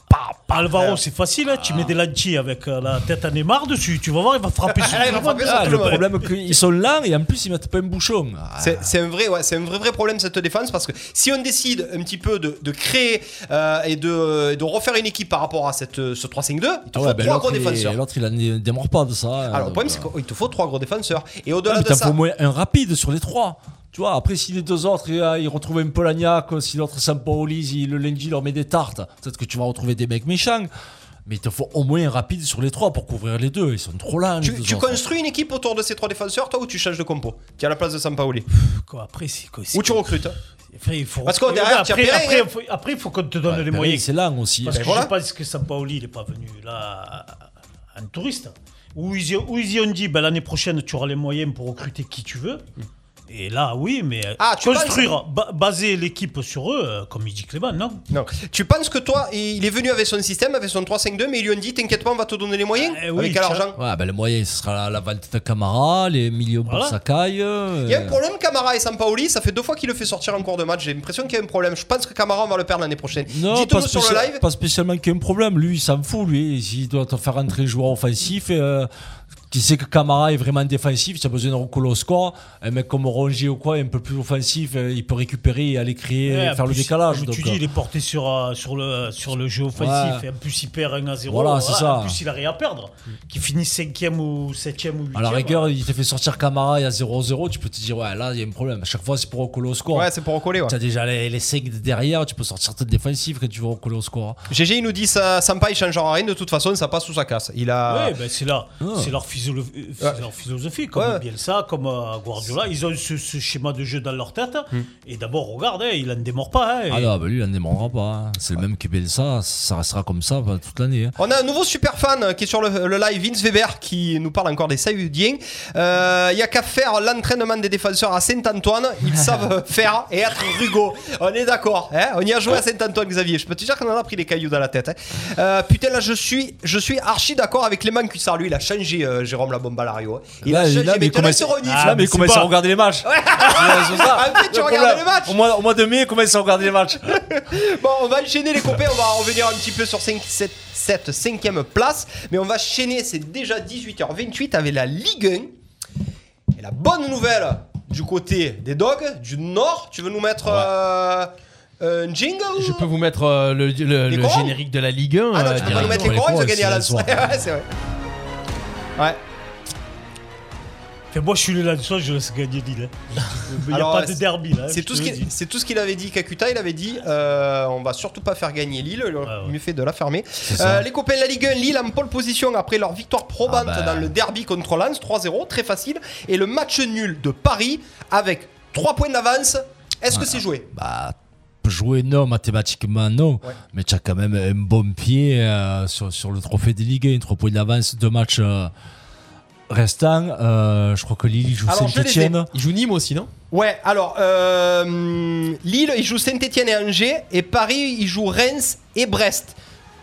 Alvaro, c'est facile, hein, tu mets des lentilles avec euh, la tête à Neymar dessus, tu vas voir, il va frapper sur Ah, tout le monde. Ah, le problème, c'est qu'ils sont lents et en plus, ils mettent pas un bouchon. Ah, C'est c'est un vrai, ouais, c'est un vrai, vrai problème cette défense parce que si on décide un petit peu de, de créer euh, et de, de refaire une équipe par rapport à cette, ce 3-5-2, il te ah faut ben trois l'autre, gros il- défenseurs. l'autre, il en démarre pas de ça. hein, Alors le donc, problème c'est euh, qu'il te faut trois gros défenseurs et Ah, au-delà mais de t'en ça, faut au moins un rapide sur les trois. Tu vois, après, si les deux autres, ils, euh, retrouvent un peu l'agnac, si l'autre Sampaoli, si le lundi leur met des tartes, peut-être que tu vas retrouver des mecs méchants. Mais il te faut au moins un rapide sur les trois pour couvrir les deux. Ils sont trop lents. les tu, construis une équipe autour de ces trois défenseurs, toi ou tu changes de compo qui a la place de Sampaoli Quoi, après, c'est quoi ou tu recrutes. Après, il faut... Parce qu'au derrière, après, après, hein. il faut- après, il faut qu'on te donne Ouais, les moyens. C'est lent aussi. Parce Ben que voilà. je pense que Sampaoli, il n'est pas venu là en touriste. Où ils, ils y ont dit, ben, l'année prochaine, tu auras les moyens pour recruter qui tu veux. Et là, oui, mais Ah, tu construire, ba- baser l'équipe sur eux, euh, comme il dit Clément, non? Non. Tu penses que toi, il est venu avec son système, avec son 3-5-2, mais ils lui ont dit T'inquiète pas, on va te donner les moyens Eh oui, Avec quel argent Ouais, ben le moyen, ce sera la, la vente de Camara, les millions pour. Sakai. Il y a un problème, Camara et Sampaoli, ça fait deux fois qu'il le fait sortir en cours de match. J'ai l'impression qu'il y a un problème. Je pense que Camara, on va le perdre l'année prochaine. Non, pas, sur le live. pas spécialement qu'il y ait un problème. Lui, il s'en fout, lui. S'il doit te faire entrer un joueur offensif, euh, qui sait que Camara est vraiment défensif, tu as besoin de recoller au score. Un mec comme Rongier ou quoi, un peu plus offensif, euh, il peut récupérer et aller créer, Ouais, faire le décalage. Comme donc, tu dis, euh, il est porté sur, euh, sur, le, sur le jeu offensif. Ouais. Et en plus, il perd 1 à 0. Voilà, c'est ça. En plus, il a rien à perdre. Qu'il finisse 5ème ou 7ème ou 8ème. à la rigueur, il te fait sortir Camara, il y a 0-0, tu peux te dire, ouais, là, il y a un problème. À chaque fois, c'est pour recoller au score. Ouais, c'est pour recoller. Ouais. Tu as déjà les, les 5 derrière, tu peux sortir tête défensive quand tu veux recoller au score. GG, il nous dit ça, Sampa, il changera rien. De toute façon, ça passe ou ça casse. Il a. Ouais, ben c'est là, Ah. c'est leur, physio- euh, leur philosophie, comme Ouais. Bielsa, comme euh, Guardiola. Ils ont ce, ce schéma de jeu dans leur tête. Hmm. Et d'abord, regarde, hein, il en démord pas. hein, Ah non, bah lui, il en démorera pas. hein. C'est le même que Bielsa, ça restera comme ça bah, toute l'année. hein. On a un nouveau super fan euh, qui est sur le, le live, Vince Weber, qui nous parle encore des Saoudiens. Euh, Il y a qu'à faire l'entraînement des défenseurs à Saint-Antoine. Ils savent faire et être rugo. On est d'accord. hein on y a joué à Saint-Antoine, Xavier. Je peux te dire qu'on en a pris des cailloux dans la tête. hein. Euh, putain, là, je suis, je suis archi d'accord avec Clément Cuissard. Lui, il a changé, euh, Jérôme la Lario. Il Là, a changé. là, mais comment il se renifle. Ah, mais mais comment c'est ça pas- regarder les matchs Ouais. En fait, tu regardes les matchs. Au mois, au mois de mai, comment ça regarder les matchs Bon, on va enchaîner les copains, on va revenir un petit peu sur 5, 7, cette cinquième place. Mais on va enchaîner, c'est déjà 18h28 avec la Ligue 1. Et la bonne nouvelle du côté des dogs, du Nord, tu veux nous mettre euh, un jingle Je peux vous mettre euh, le, le- le générique de la Ligue 1. Ah non, euh, tu peux pas nous mettre les les corons, ils ont gagné à la la Ouais, c'est vrai. Ouais. Fait, moi, je suis le là-dessus, je laisse gagner Lille. hein. Il n'y a Alors, pas de c'est- derby là. C'est tout, ce qu'il- dis. c'est tout ce qu'il avait dit. Kakuta, il avait dit euh, on va surtout pas faire gagner Lille. Il aurait ouais. mieux fait de la fermer. Euh, les copains de la Ligue 1, Lille en pole position après leur victoire probante Ah bah. dans le derby contre Lens, 3-0, très facile. Et le match nul de Paris avec 3 points d'avance. Est-ce que c'est joué? Bah, jouer non, mathématiquement non. Ouais. Mais tu as quand même un bon pied euh, sur, sur le trophée des Ligue 1, 3 points d'avance, deux matchs euh, restants. Euh, je crois que Lille joue. Saint-Etienne. Il joue Nîmes aussi, non? Ouais, alors euh, Lille, il joue Saint-Etienne et Angers. Et Paris, il joue Reims et Brest.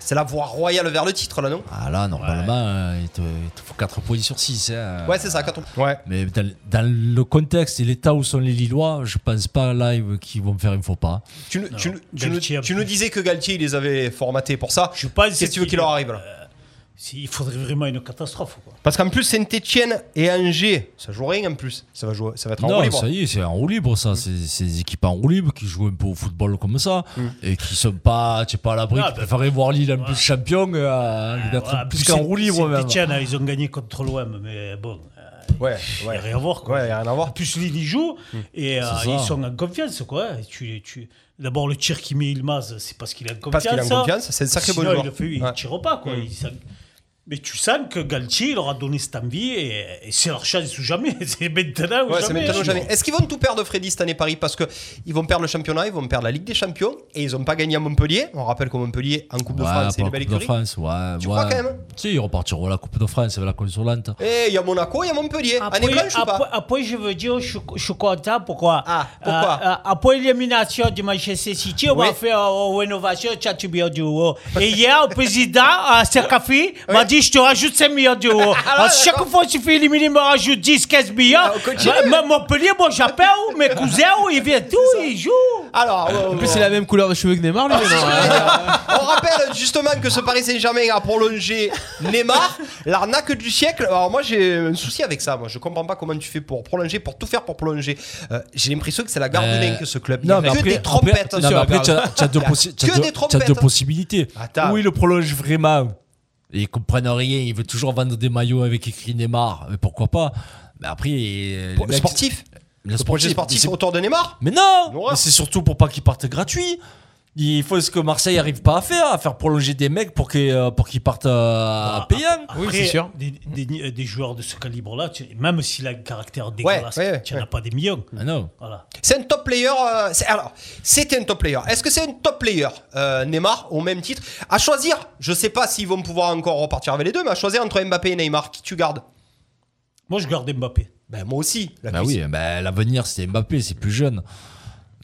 C'est la voie royale vers le titre là, non? Ah là, normalement, euh, il, te, il te faut 4 points sur 6. Ouais, c'est ça, 4 Ouais. Mais dans, dans le contexte et l'état où sont les Lillois, je pense pas live qu'ils vont faire un faux pas. Tu, nous- tu, nous- tu nous, Galtier a tu plus. nous disais que Galtier, il les avait formatés pour ça. Je pense Qu'est-ce que tu veux qu'il leur arrive là? Il faudrait vraiment une catastrophe. Quoi. Parce qu'en plus, Saint-Etienne et Angers, ça joue rien en plus. Ça va, jouer, ça va être en roue Non, libre. ça y est, c'est en roue libre, ça. C'est c'est des équipes en roue libre qui jouent un peu au football comme ça Mm. et qui sont pas, tu pas à l'abri, Ah, bah, préféraient voir Lille en plus champion euh, d'être Voilà, plus qu'en roue libre même. Saint-Etienne, ils ont gagné contre l'OM, mais bon. Ouais, Il n'y ouais. a rien à voir. Quoi. Ouais, a rien à voir. En plus, Lille, ils jouent et euh, ils sont en confiance. Quoi. Et tu, tu... D'abord, le tir qu'il met Ilmaz, c'est parce qu'il est en Parce confiance. qu'il est en hein. confiance, c'est un sacré bon Sinon, joueur. Il ne fait, il Ouais. tire pas. Quoi. Mm. Il Mais tu sens que Galtier, il aura donné cette envie et, et c'est leur chance ou jamais. C'est maintenant ou Ouais, jamais. Est-ce qu'ils vont tout perdre, Freddy, cette année Paris? Parce qu'ils vont perdre le championnat, ils vont perdre la Ligue des Champions et ils n'ont pas gagné à Montpellier. On rappelle que Montpellier, en Coupe de France, c'est une la belle Coupe de. France, ouais. Tu ouais. crois quand même? Si, ils repartiront à la Coupe de France avec la consolante. Et il y a Monaco, il y a Montpellier. Année Après, blanche ou pas? après, après, je veux dire, je, suis- je suis content. Pourquoi? Ah, pourquoi? Euh, euh, Après l'élimination du Manchester City, on Oui. va faire euh, une rénovation de 4 millions d'euros. Et hier, le président, à Serkafi, m'a dit Je te rajoute 5 millions d'euros. À chaque fois que tu fais éliminer, il me rajoute 10, 15 millions. Ah, ma- Montpellier, moi j'appelle, mes cousins, ils viennent tous, ils jouent. Alors, En plus, c'est la même couleur de cheveux que Neymar, lui. hein. on rappelle justement que ce Paris Saint-Germain a prolongé Neymar, l'arnaque du siècle. Alors moi j'ai un souci avec ça. Moi je comprends pas comment tu fais pour prolonger, pour tout faire pour prolonger. Euh, j'ai l'impression que c'est la gare Euh, que ce club. Il Non, mais que après, des trompettes. après, non, mais après, tu as, deux, possibilités. Attends. Ou il le prolonge vraiment ils comprennent rien, il veut toujours vendre des maillots avec écrit Neymar, mais pourquoi pas? Mais après, euh, les mecs- sportif. le Le projet sportif, c'est- autour de Neymar? Mais non. Mais c'est surtout pour pas qu'ils partent gratuits. Il faut ce que Marseille arrive pas à faire, à faire prolonger des mecs pour qu'ils euh, pour qu'ils partent euh, Ah, payants. Oui, Après, c'est sûr. Des, des- des joueurs de ce calibre-là, même s'il a un caractère dégueulasse, ouais, tu n'en ouais. as pas des millions. Ah non. Voilà. C'est un top player. euh, c'est- alors, c'était un top player. Est-ce que c'est un top player euh, Neymar au même titre? À choisir, je sais pas s'ils vont pouvoir encore repartir avec les deux, mais à choisir entre Mbappé et Neymar, qui tu gardes? Moi, je garde Mbappé. Ben moi aussi. La Bah oui, bah, l'avenir c'était Mbappé, c'est plus jeune.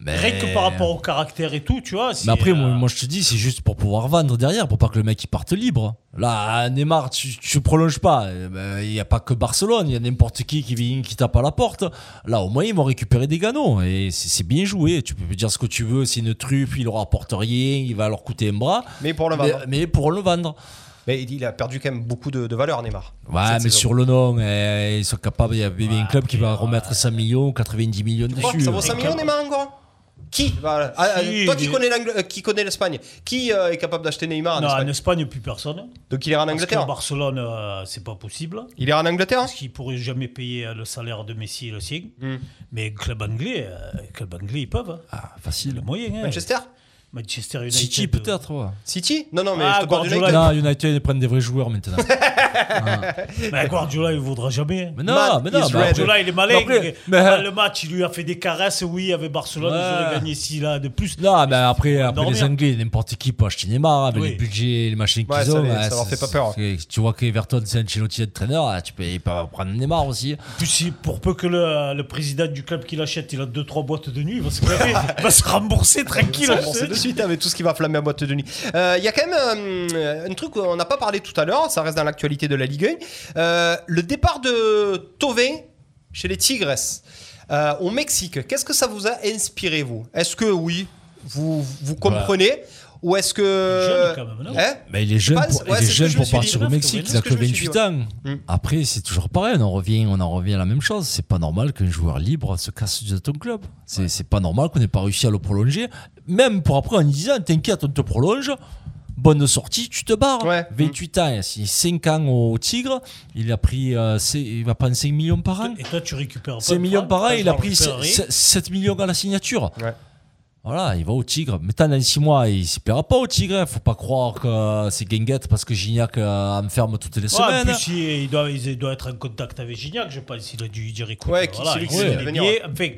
Mais... Rien que par rapport au caractère et tout, tu vois. Mais après, moi, euh, moi, je te dis, c'est juste pour pouvoir vendre derrière, pour pas que le mec il parte libre. Là, Neymar, tu, tu prolonges pas. Eh ben, Il n'y a pas que Barcelone, il y a n'importe qui qui vient, qui tape à la porte. Là, au moins, ils vont récupérer des gagnants. Et c'est c'est bien joué. Tu peux dire ce que tu veux, c'est une truffe, il leur apporte rien, il va leur coûter un bras. Mais pour le vendre. mais pour le vendre. Mais il a perdu quand même beaucoup de, de valeur, Neymar. Ouais, mais saison. sur le nom, eh, ils sont capables. Il y a un club qui va remettre 100 millions, 90 millions dessus. ça vaut 5 millions, Neymar, encore? Qui. Ah, ah, Si, Toi qui connais euh, qui connais l'Espagne, qui euh, est capable d'acheter Neymar en Non, en Espagne Espagne, plus personne. Donc il ira en Parce Angleterre que Barcelone, euh, c'est pas possible. Il ira en Angleterre Parce qu'ils pourraient jamais payer euh, le salaire de Messi et le sien. Mais club anglais, euh, club anglais, ils peuvent. hein. Ah, facile. Le moyen. hein. Manchester United. City, peut-être, ouais. City? Non, non, mais Ah, je te parle du Guardiola, United. Non, United, ils prennent des vrais joueurs maintenant. Mais Guardiola, il voudra jamais. Mais non, Man mais non. mais Guardiola, il est malin. mais après- mais- Pendant le match, il lui a fait des caresses. Oui, avec Barcelone, Ouais. ils auraient gagné 6 là de plus. Non, mais après, après les. Anglais, n'importe qui peut acheter Neymar avec Oui. les budgets, les machines Ouais, qu'ils ça ont. ça leur c'est- fait pas peur. Tu vois qu'Everton, c'est Ancelotti entraîneur, ah, tu peux prendre Neymar aussi. Puis si, pour peu que le, le président du club qui l'achète, il a 2-3 boîtes de nuit, il va se rembourser tranquille. Suite avec tout ce qui va flammer à boîte de nuit. Euh, Il y a quand même euh, un truc qu'on n'a pas parlé tout à l'heure, ça reste dans l'actualité de la Ligue 1. Euh, le départ de Tovin chez les Tigres euh, au Mexique. Qu'est-ce que ça vous a inspiré, vous? Est-ce que oui, vous, vous comprenez? Ou est-ce que. Jeune, quand même, non Hein Mais il est jeune, pense- pour, ouais, il est jeune je pour dit. partir au Mexique, il a que que je me suis 28 dit, ans. Mm. Après, c'est toujours pareil, on en revient, on en revient à la même chose. C'est pas normal qu'un joueur libre se casse de ton club. C'est c'est pas normal qu'on n'ait pas réussi à le prolonger. Même pour après, en disant, t'inquiète, on te prolonge. Bonne sortie, tu te barres. Ouais. 28 ans, il a 5 ans au Tigre. Il a pris, euh, il va prendre 5 millions par an. Et toi, tu récupères pas 5 de millions par an, il a pris récupérer. 7 millions à la signature. Ouais. Voilà, il va au Tigre. Maintenant, dans 6 mois, il ne plaira pas au Tigre. Il faut pas croire que c'est Guinguette parce que Gignac euh, enferme toutes les Ouais, semaines. en plus, il, il doit, il doit être en contact avec Gignac, je pense. Il a dû lui dire écoute, Ouais, qui- voilà, qui il les venir. billets. Enfin,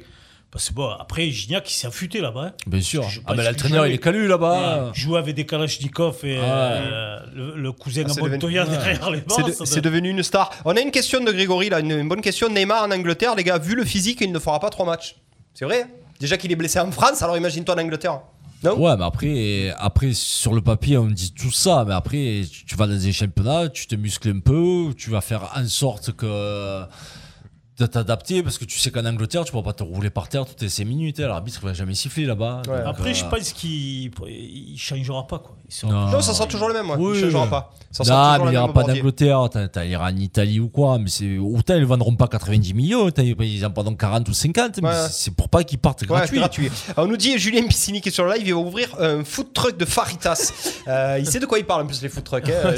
parce que bon, après, Gignac, il s'est affûté là-bas. hein. Bien sûr. Ah, mais l'entraîneur, il est calu là-bas. Ouais, Jouer avec des Kalachnikov et euh, le, le cousin Ah, devenu- Montoya Ouais. derrière les C'est bords. de- ça c'est devenu une star. On a une question de Grégory, là, une, une bonne question. Neymar en Angleterre, les gars, vu le physique, il ne fera pas trois matchs. C'est vrai Déjà qu'il est blessé en France, alors imagine-toi en Angleterre. Non Ouais, mais après, après, sur le papier, on dit tout ça. Mais après, tu, vas dans des championnats, tu te muscles un peu, tu vas faire en sorte que de t'adapter parce que tu sais qu'en Angleterre, tu ne pourras pas te rouler par terre toutes les 5 minutes. hein. L'arbitre ne va jamais siffler là-bas. Donc, Après, euh, je pense qu'il il changera pas. Quoi. Il sera- Non. Non, ça sera toujours le même, ouais. Oui. il changera pas. Ça sera Non, toujours mais il le n'y aura même pas d'Angleterre, t'as- t'as- il ira en Italie ou quoi, mais c'est autant ils ne vendront pas 90 millions, t'as- ils en prendront 40 ou 50, mais Ouais. c'est- c'est pour pas qu'ils partent Ouais, gratuits. gratuit. Alors, on nous dit Julien Piscini qui est sur le live, il va ouvrir un food truck de Faritas. Euh, il sait de quoi il parle en plus les food trucks. hein.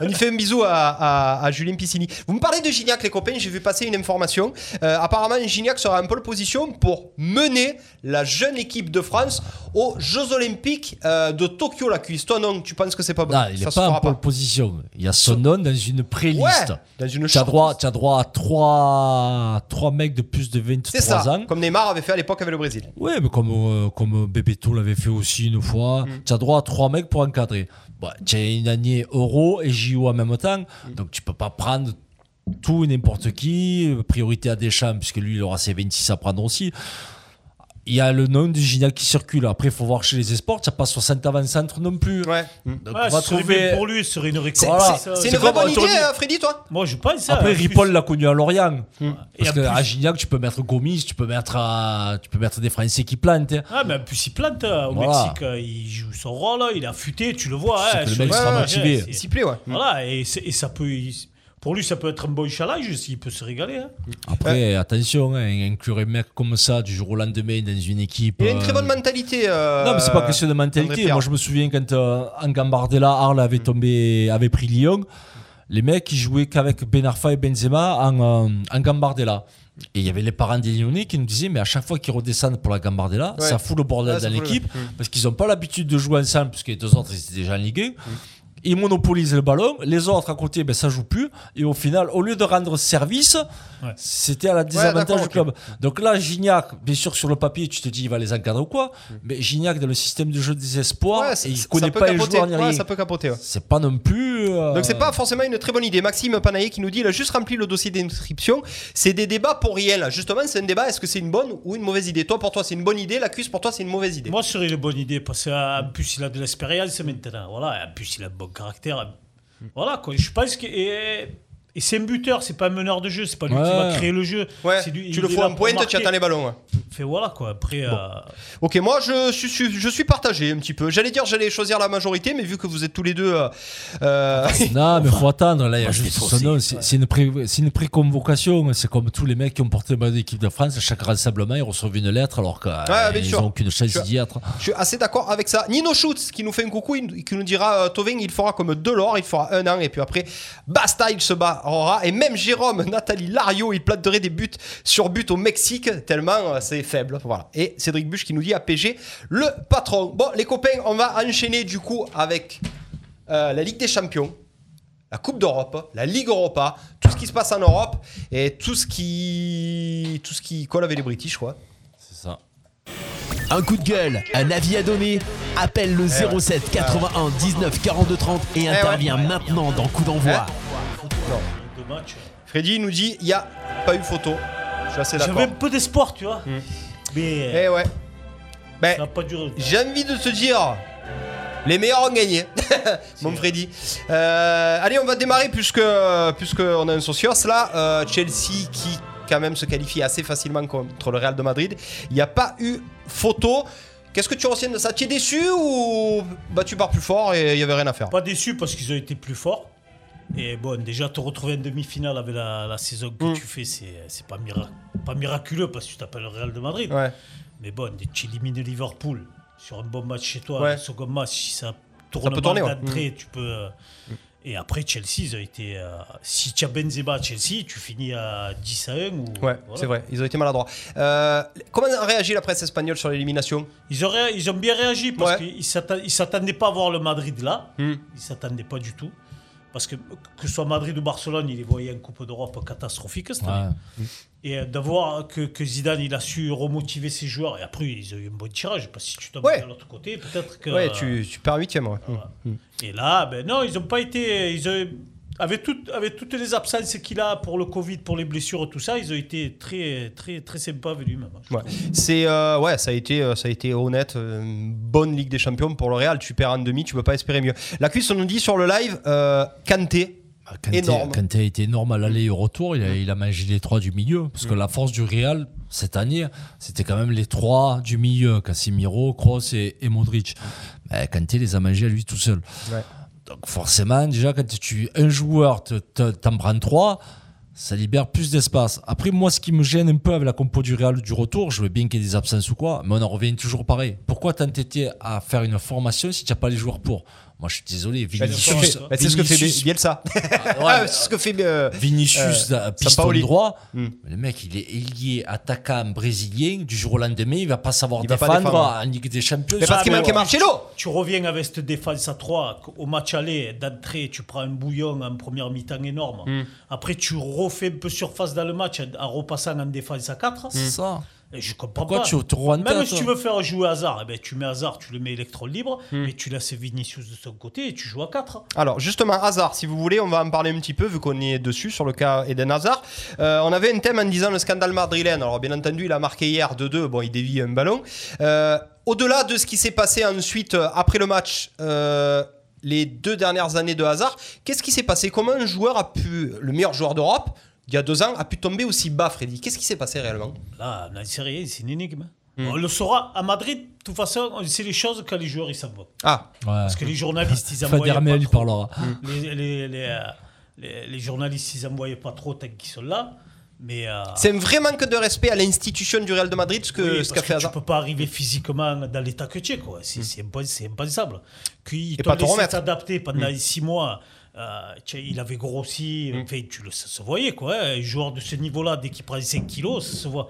On y fait un bisou à, à- à Julien Piscini. Vous me parlez de Gignac les copains, j'ai vu passer une information. Euh, apparemment, Gignac sera en pole position pour mener la jeune équipe de France aux Jeux Olympiques euh, de Tokyo, la cuisse. Toi, non, tu penses que c'est pas bon? Non, il n'est pas en pole position. Il y a son nom dans une pré-liste. Ouais, dans une tu as droit, as droit à trois, trois mecs de plus de C'est 23 ça, ans. comme Neymar avait fait à l'époque avec le Brésil. Oui, mais comme, euh, comme Bebeto l'avait fait aussi une fois, Mm. tu as droit à trois mecs pour encadrer. Bah, tu as une année Euro et JO en même temps, Mm. donc tu peux pas prendre tout et n'importe qui. Priorité à Deschamps, puisque lui, il aura ses 26 à prendre aussi. Il y a le nom du Gignac qui circule. Après, il faut voir chez les esports, tu n'as pas 60 avant-centre non plus. Ouais. Donc, Ouais, on va trouver. pour lui, ce serait une C'est récompense. c'est- c'est une vraie bonne idée, euh, Freddy, toi? Moi, je pense ça. Après. Ripoll l'a connu à Lorient. Et Parce en que plus- à Gignac, tu peux mettre Gomis, tu peux mettre, euh, tu peux mettre des Français qui plantent. hein. Ah, mais en plus, il plante euh, au Voilà. Mexique. euh, Il joue son rôle, il est affûté, tu le vois. C'est hein, que le mec sera images, motivé. hein, c'est- Il s'y plaît, ouais. Voilà, et, ça peut. il- Pour lui, ça peut être un bon challenge s'il peut se régaler. hein. Après, attention, hein, inclure un mec comme ça du jour au lendemain dans une équipe. Il a une euh, très bonne mentalité. euh, Non, mais c'est pas question de mentalité. Moi, je me souviens quand euh, en Gambardella, Arles avait tombé, avait pris Lyon. Les mecs, ils jouaient qu'avec Ben Arfa et Benzema en, euh, en Gambardella. Et il y avait les parents des Lyonnais qui nous disaient, mais à chaque fois qu'ils redescendent pour la Gambardella, Ouais. ça fout le bordel Ouais, dans le- l'équipe Mm. parce qu'ils n'ont pas l'habitude de jouer ensemble, puisque les deux autres, ils étaient déjà en Ligue 1. Ils monopolisent le ballon, les autres à côté, ben, ça joue plus. Et au final, au lieu de rendre service, Ouais. c'était à la désavantage du club. Donc là, Gignac, bien sûr, sur le papier, tu te dis, il va les encadrer ou quoi. Mais Gignac, dans le système de jeu des espoirs, Ouais, il connaît pas les joueurs ni Ouais, rien. ça peut capoter. ouais. C'est pas non plus. euh, Donc c'est pas forcément une très bonne idée. Maxime Panaillé qui nous dit il a juste rempli le dossier d'inscription. C'est des débats pour rien. là. Justement, c'est un débat. Est-ce que c'est une bonne ou une mauvaise idée? Toi, pour toi, c'est une bonne idée. La cuisse, pour toi, c'est une mauvaise idée. Moi, ce serait une bonne idée parce qu'en plus, il a de l'expérience maintenant. Voilà, en plus, il a un bon caractère. Voilà, quoi. Je pense que. Et, et c'est un buteur, c'est pas un meneur de jeu, c'est pas lui qui Ouais. va créer le jeu. Ouais, C'est lui- tu il le est fous là en pour pointe, tu marquer. attends les ballons. ouais. Fait voilà, quoi. Après. euh, Ok, moi je suis, suis- je suis partagé un petit peu. J'allais dire j'allais choisir la majorité, mais vu que vous êtes tous les deux. euh, euh, Non, mais faut attendre. Là, il y a Moi, juste son nom. C'est c'est une, pré- c'est une pré-convocation. C'est comme tous les mecs qui ont porté le maillot d'équipe de France. À chaque rassemblement, ils reçoivent une lettre alors qu'ils bien sûr. n'ont aucune chance Tu as- d'y être. Je suis assez d'accord avec ça. Nino Schutz qui nous fait un coucou, il- qui nous dira euh, Tovin, il fera comme Delors, il fera un an et puis après basta, il se Et même Jérôme, Nathalie Lario, il planterait des buts sur but au Mexique tellement euh, c'est faible. Voilà. Et Cédric Buche qui nous dit APG, le patron. Bon, les copains, on va enchaîner du coup avec euh, la Ligue des Champions. La Coupe d'Europe, la Ligue Europa, tout ce qui se passe en Europe et tout ce qui, tout ce qui colle avec les British, quoi. C'est ça. Un coup de gueule, un avis à donner Appelle le Eh ouais. 07 81 19 42 30 et ouais. intervient maintenant dans Coup d'envoi. matchs. Freddy nous dit il n'y a pas eu photo. Je suis assez d'accord. J'avais un peu d'espoir, tu vois. Mais. Eh ouais. Ben, ça n'a pas duré. j'ai envie de te dire, les meilleurs ont gagné, mon Freddy. Euh, allez, on va démarrer puisque puisque on a un socios là. Euh, Chelsea qui quand même se qualifie assez facilement contre le Real de Madrid. Il n'y a pas eu photo. Qu'est-ce que tu retiens de ça? Tu es déçu ou bah tu pars plus fort et il y avait rien à faire? Pas déçu parce qu'ils ont été plus forts. Et bon, déjà, te retrouver en demi-finale avec la, la saison que Mm. tu fais, c'est c'est pas, pas miraculeux parce que tu t'appelles le Real de Madrid. Ouais. Mais bon, tu élimines Liverpool sur un bon match chez toi, Ouais. le second match, si ça tourne mal tourner, ouais. d'entrée, Mm. tu peux. euh, Et après, Chelsea, ils ont été. euh, si tu as Benzema à Chelsea, tu finis à 10 à 1. Ou, Ouais, voilà. c'est vrai, ils ont été maladroits. Euh, comment a réagi la presse espagnole sur l'élimination? Ils, ont bien réagi parce Ouais. qu'ils ne s'attendaient pas à voir le Madrid là. Hmm. Ils ne s'attendaient pas du tout. Parce que que ce soit Madrid ou Barcelone, ils les voyaient en Coupe d'Europe catastrophique cette année. Et euh, d'avoir que, que Zidane il a su remotiver ses joueurs. Et après, ils ont eu un bon tirage. Parce que si tu tombes Ouais. de l'autre côté, peut-être que. Ouais, tu, tu pars huitième. Ouais. Mm. Et là, ben non, ils n'ont pas été. Ils ont, avec, tout- avec toutes les absences qu'il a pour le Covid, pour les blessures et tout ça, ils ont été très, très, très sympas avec lui-même. hein. Ouais. C'est euh, ouais, ça a été euh, ça a été honnête, euh, une bonne Ligue des Champions pour le Real. Tu perds en demi, tu peux pas espérer mieux. La cuisse, on nous dit sur le live, euh, Kanté, Kanté, énorme. Kanté a été énorme à l'aller et au retour. Il a, il a mangé les trois du milieu. Parce que la force du Real, cette année, c'était quand même les trois du milieu Casemiro, Kroos et, et Modric. Mais Kanté les a mangés à lui tout seul. Ouais. Donc forcément, déjà, quand tu un joueur te- te- t'en trois, ça libère plus d'espace. Après, moi, ce qui me gêne un peu avec la compo du Real du retour, je veux bien qu'il y ait des absences ou quoi, mais on en revient toujours pareil. Pourquoi t'entêter à faire une formation si tu n'as pas les joueurs pour? Moi, je suis désolé. Bah, c'est ce que Vinicius. fait- bah, c'est ce que fait Bielsa. Ah, ouais, Ah, c'est ce que fait euh, Vinicius, euh, euh, piston droit. Hmm. Le mec, il est ailier, attaquant brésilien. Du jour au lendemain, il va pas savoir Il pas défendre, défendre. en Ligue des Champions. Mais parce qu'il manquait Marcelo. Tu reviens avec cette défense à 3, au match aller, d'entrée, tu prends un bouillon en première mi-temps énorme. Hmm. Après, tu refais un peu surface dans le match en repassant en défense à 4. C'est ça. Et je comprends Pourquoi pas. tu Même tête, si tu veux faire jouer hasard, eh ben, tu mets hasard, tu le mets électron libre, Hmm. mais tu laisses Vinicius de son côté et tu joues à 4. Alors justement, Hazard, si vous voulez, on va en parler un petit peu vu qu'on est dessus sur le cas Eden Hazard. Euh, on avait un thème en disant le scandale madrilène. Alors bien entendu, il a marqué hier 2-2, bon, il dévie un ballon. Euh, Au-delà de ce qui s'est passé ensuite euh, après le match, euh, les deux dernières années de Hazard, qu'est-ce qui s'est passé? Comment un joueur a pu, le meilleur joueur d'Europe, il y a deux ans, a pu tomber aussi bas, Freddy Qu'est-ce qui s'est passé réellement? Là, on sait rien, c'est une énigme. Hmm. On le saura à Madrid, de toute façon, on sait les choses quand les joueurs ils s'en vont. Ah, Parce que les journalistes, ils Armel pas lui trop. parlera. Les, les, les, euh, les- les journalistes, ils envoyaient pas trop tant qu'ils sont là. Mais euh, c'est un vrai manque de respect à l'institution du Real de Madrid ce que oui, ce qu'a fait que tu Hazard. peux pas arriver physiquement dans l'état que tu es. quoi. C'est impens- c'est impensable. Qu'il Et te pas te laissait remettre. t'adapter pendant Mm. six mois. Euh, il avait grossi, Mm. enfin, tu le, ça se voyait quoi. hein. Un joueur de ce niveau-là, dès qu'il prend 5 kilos, ça se voit.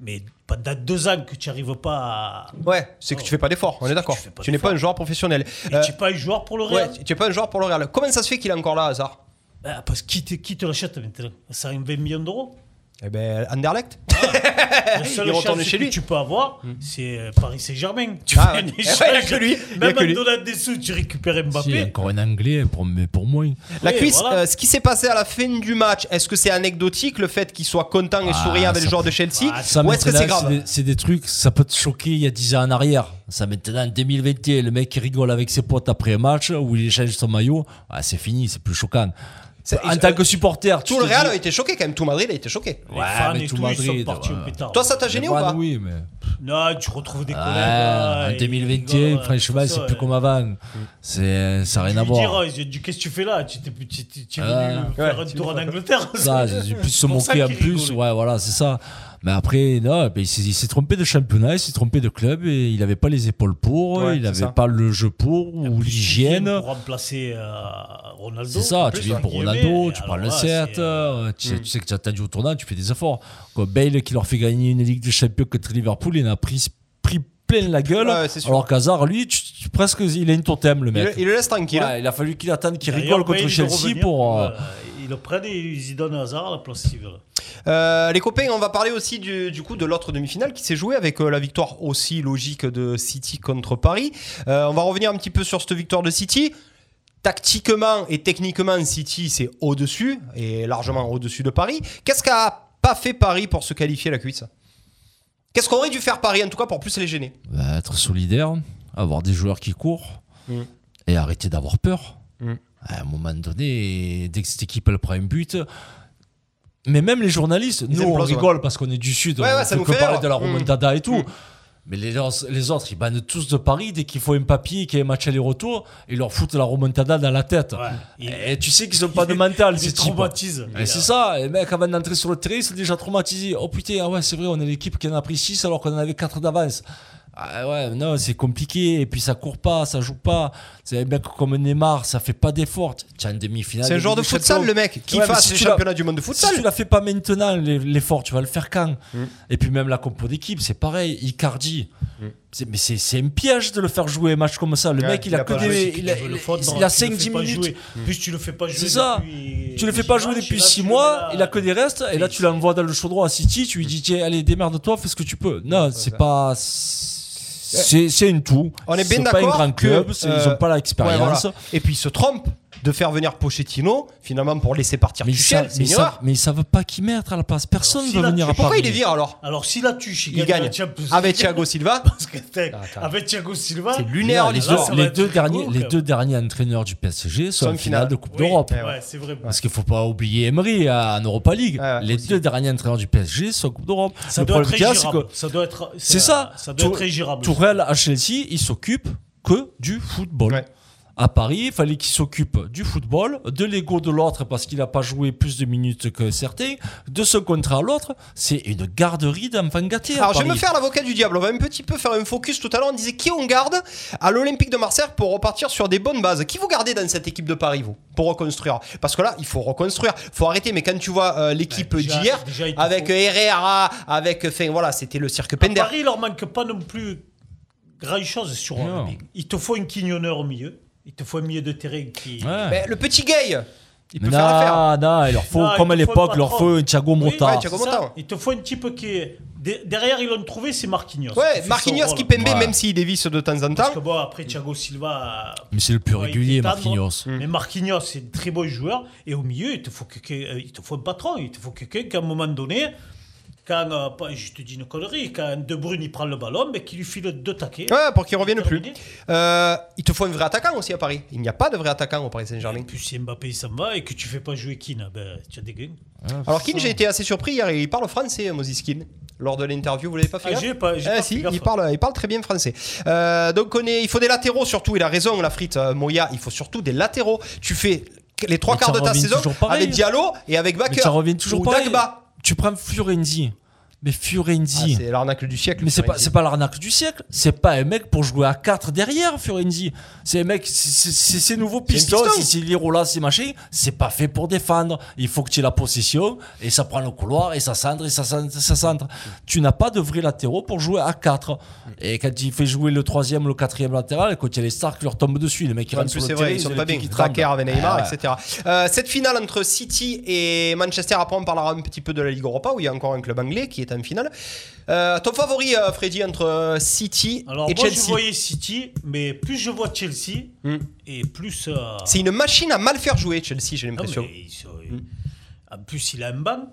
Mais pendant deux ans que tu n'arrives pas à. Ouais, c'est que tu fais pas d'effort, on est d'accord. Tu n'es pas un joueur professionnel. Et Euh, tu n'es pas un joueur pour le Real. Ouais, tu n'es pas un joueur pour le Real. Comment ça se fait qu'il est encore là, Hazard? Bah, parce que qui te, qui te l'achète maintenant 120 millions d'euros Eh ben, Anderlecht La seule Il retourne chance chez que tu peux avoir, c'est euh, Paris Saint-Germain. Tu Ah fais ouais. un Eh ouais, échange. il y a que lui. Il y a Même que en lui. donnant des sous, tu récupères Mbappé. Si, encore un anglais, pour, mais pour moi. La Oui, cuisse, voilà. euh, ce qui s'est passé à la fin du match, est-ce que c'est anecdotique le fait qu'il soit content et Ah, souriant avec ça le joueur de Chelsea Ah, ça, Ou est-ce que c'est maintenant, grave des- C'est des trucs, ça peut te choquer il y a 10 ans en arrière. Ça maintenant, en 2021, le mec qui rigole avec ses potes après un match où il échange son maillot, ah, c'est fini, c'est plus choquant. En tant que supporter, tu Tout le Real dis- a été choqué quand même, tout Madrid a été choqué. Les fans mais et tout tout, ils sont Madrid, partis au pétard. Toi, ça t'a gêné ou pas Oui, mais. Non, tu retrouves des collègues. Ouais, là, en et 2021, ils rigolent, franchement, tout c'est plus comme avant. C'est, ça n'a rien à Tu lui voir. diras, ils ont dit Qu'est-ce que tu fais là? Tu t'es- tu- tu- tu es venu Ouais. faire un tu tour en Angleterre Ça, j'ai pu se C'est pour ça moquer en qu'il plus. rigolait. Ouais, voilà, c'est ça. Mais après, non, il s'est trompé de championnat, il s'est trompé de club et il n'avait pas les épaules pour, Ouais, il n'avait pas le jeu pour ou l'hygiène. Pour remplacer euh, Ronaldo. C'est ça, tu viens pour Ronaldo, tu prends le là, 7, c'est, euh, euh, tu, sais, tu sais que tu as attendu au tournant, tu fais des efforts. Quoi, Bale qui leur fait gagner une Ligue des Champions contre Liverpool, il en a pris, pris plein la gueule. Ouais, alors qu'Hazard, lui, tu- tu- presque, il a une totem, le Il, mec. le- il le laisse tranquille. Ouais, il a fallu qu'il attende qu'il rigole contre Bale Chelsea revenir, pour. euh, euh, Ils le prennent et ils y donnent hasard à la place s'ils veulent. Euh, les copains, on va parler aussi du, du coup de l'autre demi-finale qui s'est jouée avec euh, la victoire aussi logique de City contre Paris. Euh, on va revenir un petit peu sur cette victoire de City. Tactiquement et techniquement, City c'est au-dessus et largement au-dessus de Paris. Qu'est-ce qu'a pas fait Paris pour se qualifier à la cuisse? Qu'est-ce qu'aurait dû faire Paris en tout cas pour plus les gêner? Bah, être solidaire, avoir des joueurs qui courent Mm. et arrêter d'avoir peur. Mm. À un moment donné, dès que cette équipe elle prend un but, mais même les journalistes, Ils nous on rigole parce qu'on est du sud, Ouais, on ouais, ça fait nous que fait parler de la remontada et tout. Mm. Mais les, les autres, ils bannent tous de Paris dès qu'il faut un papier, qu'il y a un match aller-retour, ils leur foutent la remontada dans la tête. Et tu sais qu'ils ont pas de mental, Ils traumatisent. Et c'est ça, les mecs avant d'entrer sur le terrain, ils sont déjà traumatisés. Oh putain, ah ouais, c'est vrai, on est l'équipe qui en a pris 6 alors qu'on en avait 4 d'avance. Ah ouais, non, c'est compliqué. Et puis ça court pas, ça joue pas. C'est un mec comme Neymar, ça fait pas d'effort. Tu as une demi-finale. C'est un joueur de futsal, le mec, qui mais fasse si les tu l'as- championnats du monde de futsal. Si tu la fais pas maintenant, l'e- l'effort, tu vas le faire quand? Et puis même la compo d'équipe, c'est pareil. Icardi, c'est- mais c'est c'est un piège de le faire jouer un match comme ça. Le Ouais, mec, il, il a, a que des. joué. Il a, Tu veux le il- fondre, il tu a le fais 5-10 pas minutes. jouer. Plus tu le fais pas jouer. C'est ça. depuis- Tu le fais pas jouer depuis là, 6 tu le mois, il a que des restes, et là tu l'envoies dans le chaudron à City, tu lui dis tiens, allez, démerde-toi, fais ce que tu peux. Non, c'est pas. C'est c'est une tout. On est bien C'est pas un d'accord grand que, club, ils euh, ont pas ouais, l'expérience. voilà. Et puis ils se trompent de faire venir Pochettino finalement pour laisser partir Mais Tuchel. mais, savent, mais ils savent pas qui mettre à la place. Personne si veut venir à Pourquoi Paris. il les vire alors Alors si la tuche, Il gagne. Champions League. Avec Thiago Silva. Parce que avec Thiago Silva. C'est lunaire, les, deux, Ça les derniers, quand les même. deux derniers entraîneurs du PSG sont en finale finale. de Coupe Oui, d'Europe. Ouais, c'est vrai. Parce qu'il faut pas oublier Emery à- en Europa League. Ouais, les aussi. deux derniers entraîneurs du PSG sont en Coupe d'Europe. Ça Le doit être problème qu'il y a, c'est ingérable. que Ça doit être. c'est ça. Ça doit être. Tourelle à Chelsea, il s'occupe que du football. À Paris, il fallait qu'il s'occupe du football, de l'ego de l'autre parce qu'il n'a pas joué plus de minutes que certains, de ce contrat à l'autre. C'est une garderie d'enfants gâtés. à Alors je vais me faire l'avocat du diable. On va un petit peu faire un focus tout à l'heure. On disait qui on garde à l'Olympique de Marseille pour repartir sur des bonnes bases? Qui vous gardez dans cette équipe de Paris, vous, pour reconstruire? Parce que là, il faut reconstruire. faut arrêter. Mais quand tu vois euh, l'équipe d'hier, il avec faut- Herrera, avec. Enfin voilà, c'était le cirque À Pender. Paris, il leur manque pas non plus grand chose sur Non. un Il te faut un quignonneur au milieu. Il te faut un milieu de terrain qui. Ouais. Mais le petit gay, il peut Mais faire l'affaire. non, non, il leur faut, Non, comme à il te faut l'époque, il leur patron. faut un Thiago Motta. ouais, Thiago C'est ça. Motta. Il te faut un type qui est. de- Derrière, ils l'ont trouvé, c'est Marquinhos. Ouais, qui fait Marquinhos son qui rôle. pembe, Ouais. même s'il dévisse de temps en Parce temps. que bon, après Thiago Silva. Mais c'est le plus ouais, il régulier, fait tendre. Marquinhos. Mais Marquinhos, c'est un très bon joueur. Et au milieu, il te faut, quelqu'un- euh, il te faut un patron. Il te faut quelqu'un qu'à un moment donné, quand, euh, pas- je te dis une connerie, quand De Bruyne il prend le ballon, mais qu'il lui file deux taquets. Ouais, pour qu'il revienne plus. Euh, il te faut un vrai attaquant aussi à Paris. Il n'y a pas de vrai attaquant au Paris Saint-Germain. Et puis si Mbappé il s'en va et que tu fais pas jouer Keane, ben, tu as des gains. Alors Keane, j'ai été assez surpris hier. Il parle français, Moses Keane. Lors de l'interview, vous l'avez pas fait Ah, j'ai pas- j'ai Eh, pas si, fait gaffe. il parle, il parle très bien français. Euh, donc on est, il faut des latéraux surtout. Il a raison, la frite euh, Moya. Il faut surtout des latéraux. Tu fais les trois Mais quarts de ta saison avec Diallo et avec Bakker. ça revient toujours ou pareil. Dagba. Tu prends Fiorenzi. Mais Ah, Fiorenzi. c'est l'arnaque du siècle. mais c'est pas, c'est pas l'arnaque du siècle. C'est pas un mec pour jouer à 4 derrière, Fiorenzi. C'est un mec, c'est- c'est c'est ces nouveaux C'est pistons, piston. c'est ces Lirola, ces machins. C'est pas fait pour défendre. Il faut que tu aies la possession et ça prend le couloir et ça centre et ça centre, ça centre. Tu n'as pas de vrais latéraux pour jouer à 4. Et quand il fait jouer le troisième, le quatrième latéral, quand il y a les stars qui leur tombent dessus, les mecs qui En rentrent sur c'est le vrai, terrain, ils sont ont pas bien. Tracker avec Neymar, Ah ouais. etc. Euh, cette finale entre City et Manchester, après on parlera un petit peu de la Ligue Europa où il y a encore un club anglais qui est en finale. Euh, ton favori, euh, Freddy, entre euh, City Alors et moi Chelsea je voyais City, mais plus je vois Chelsea Hmm. et plus. euh, C'est une machine à mal faire jouer, Chelsea, j'ai non, l'impression. mais ils sont- En plus, il a un banc.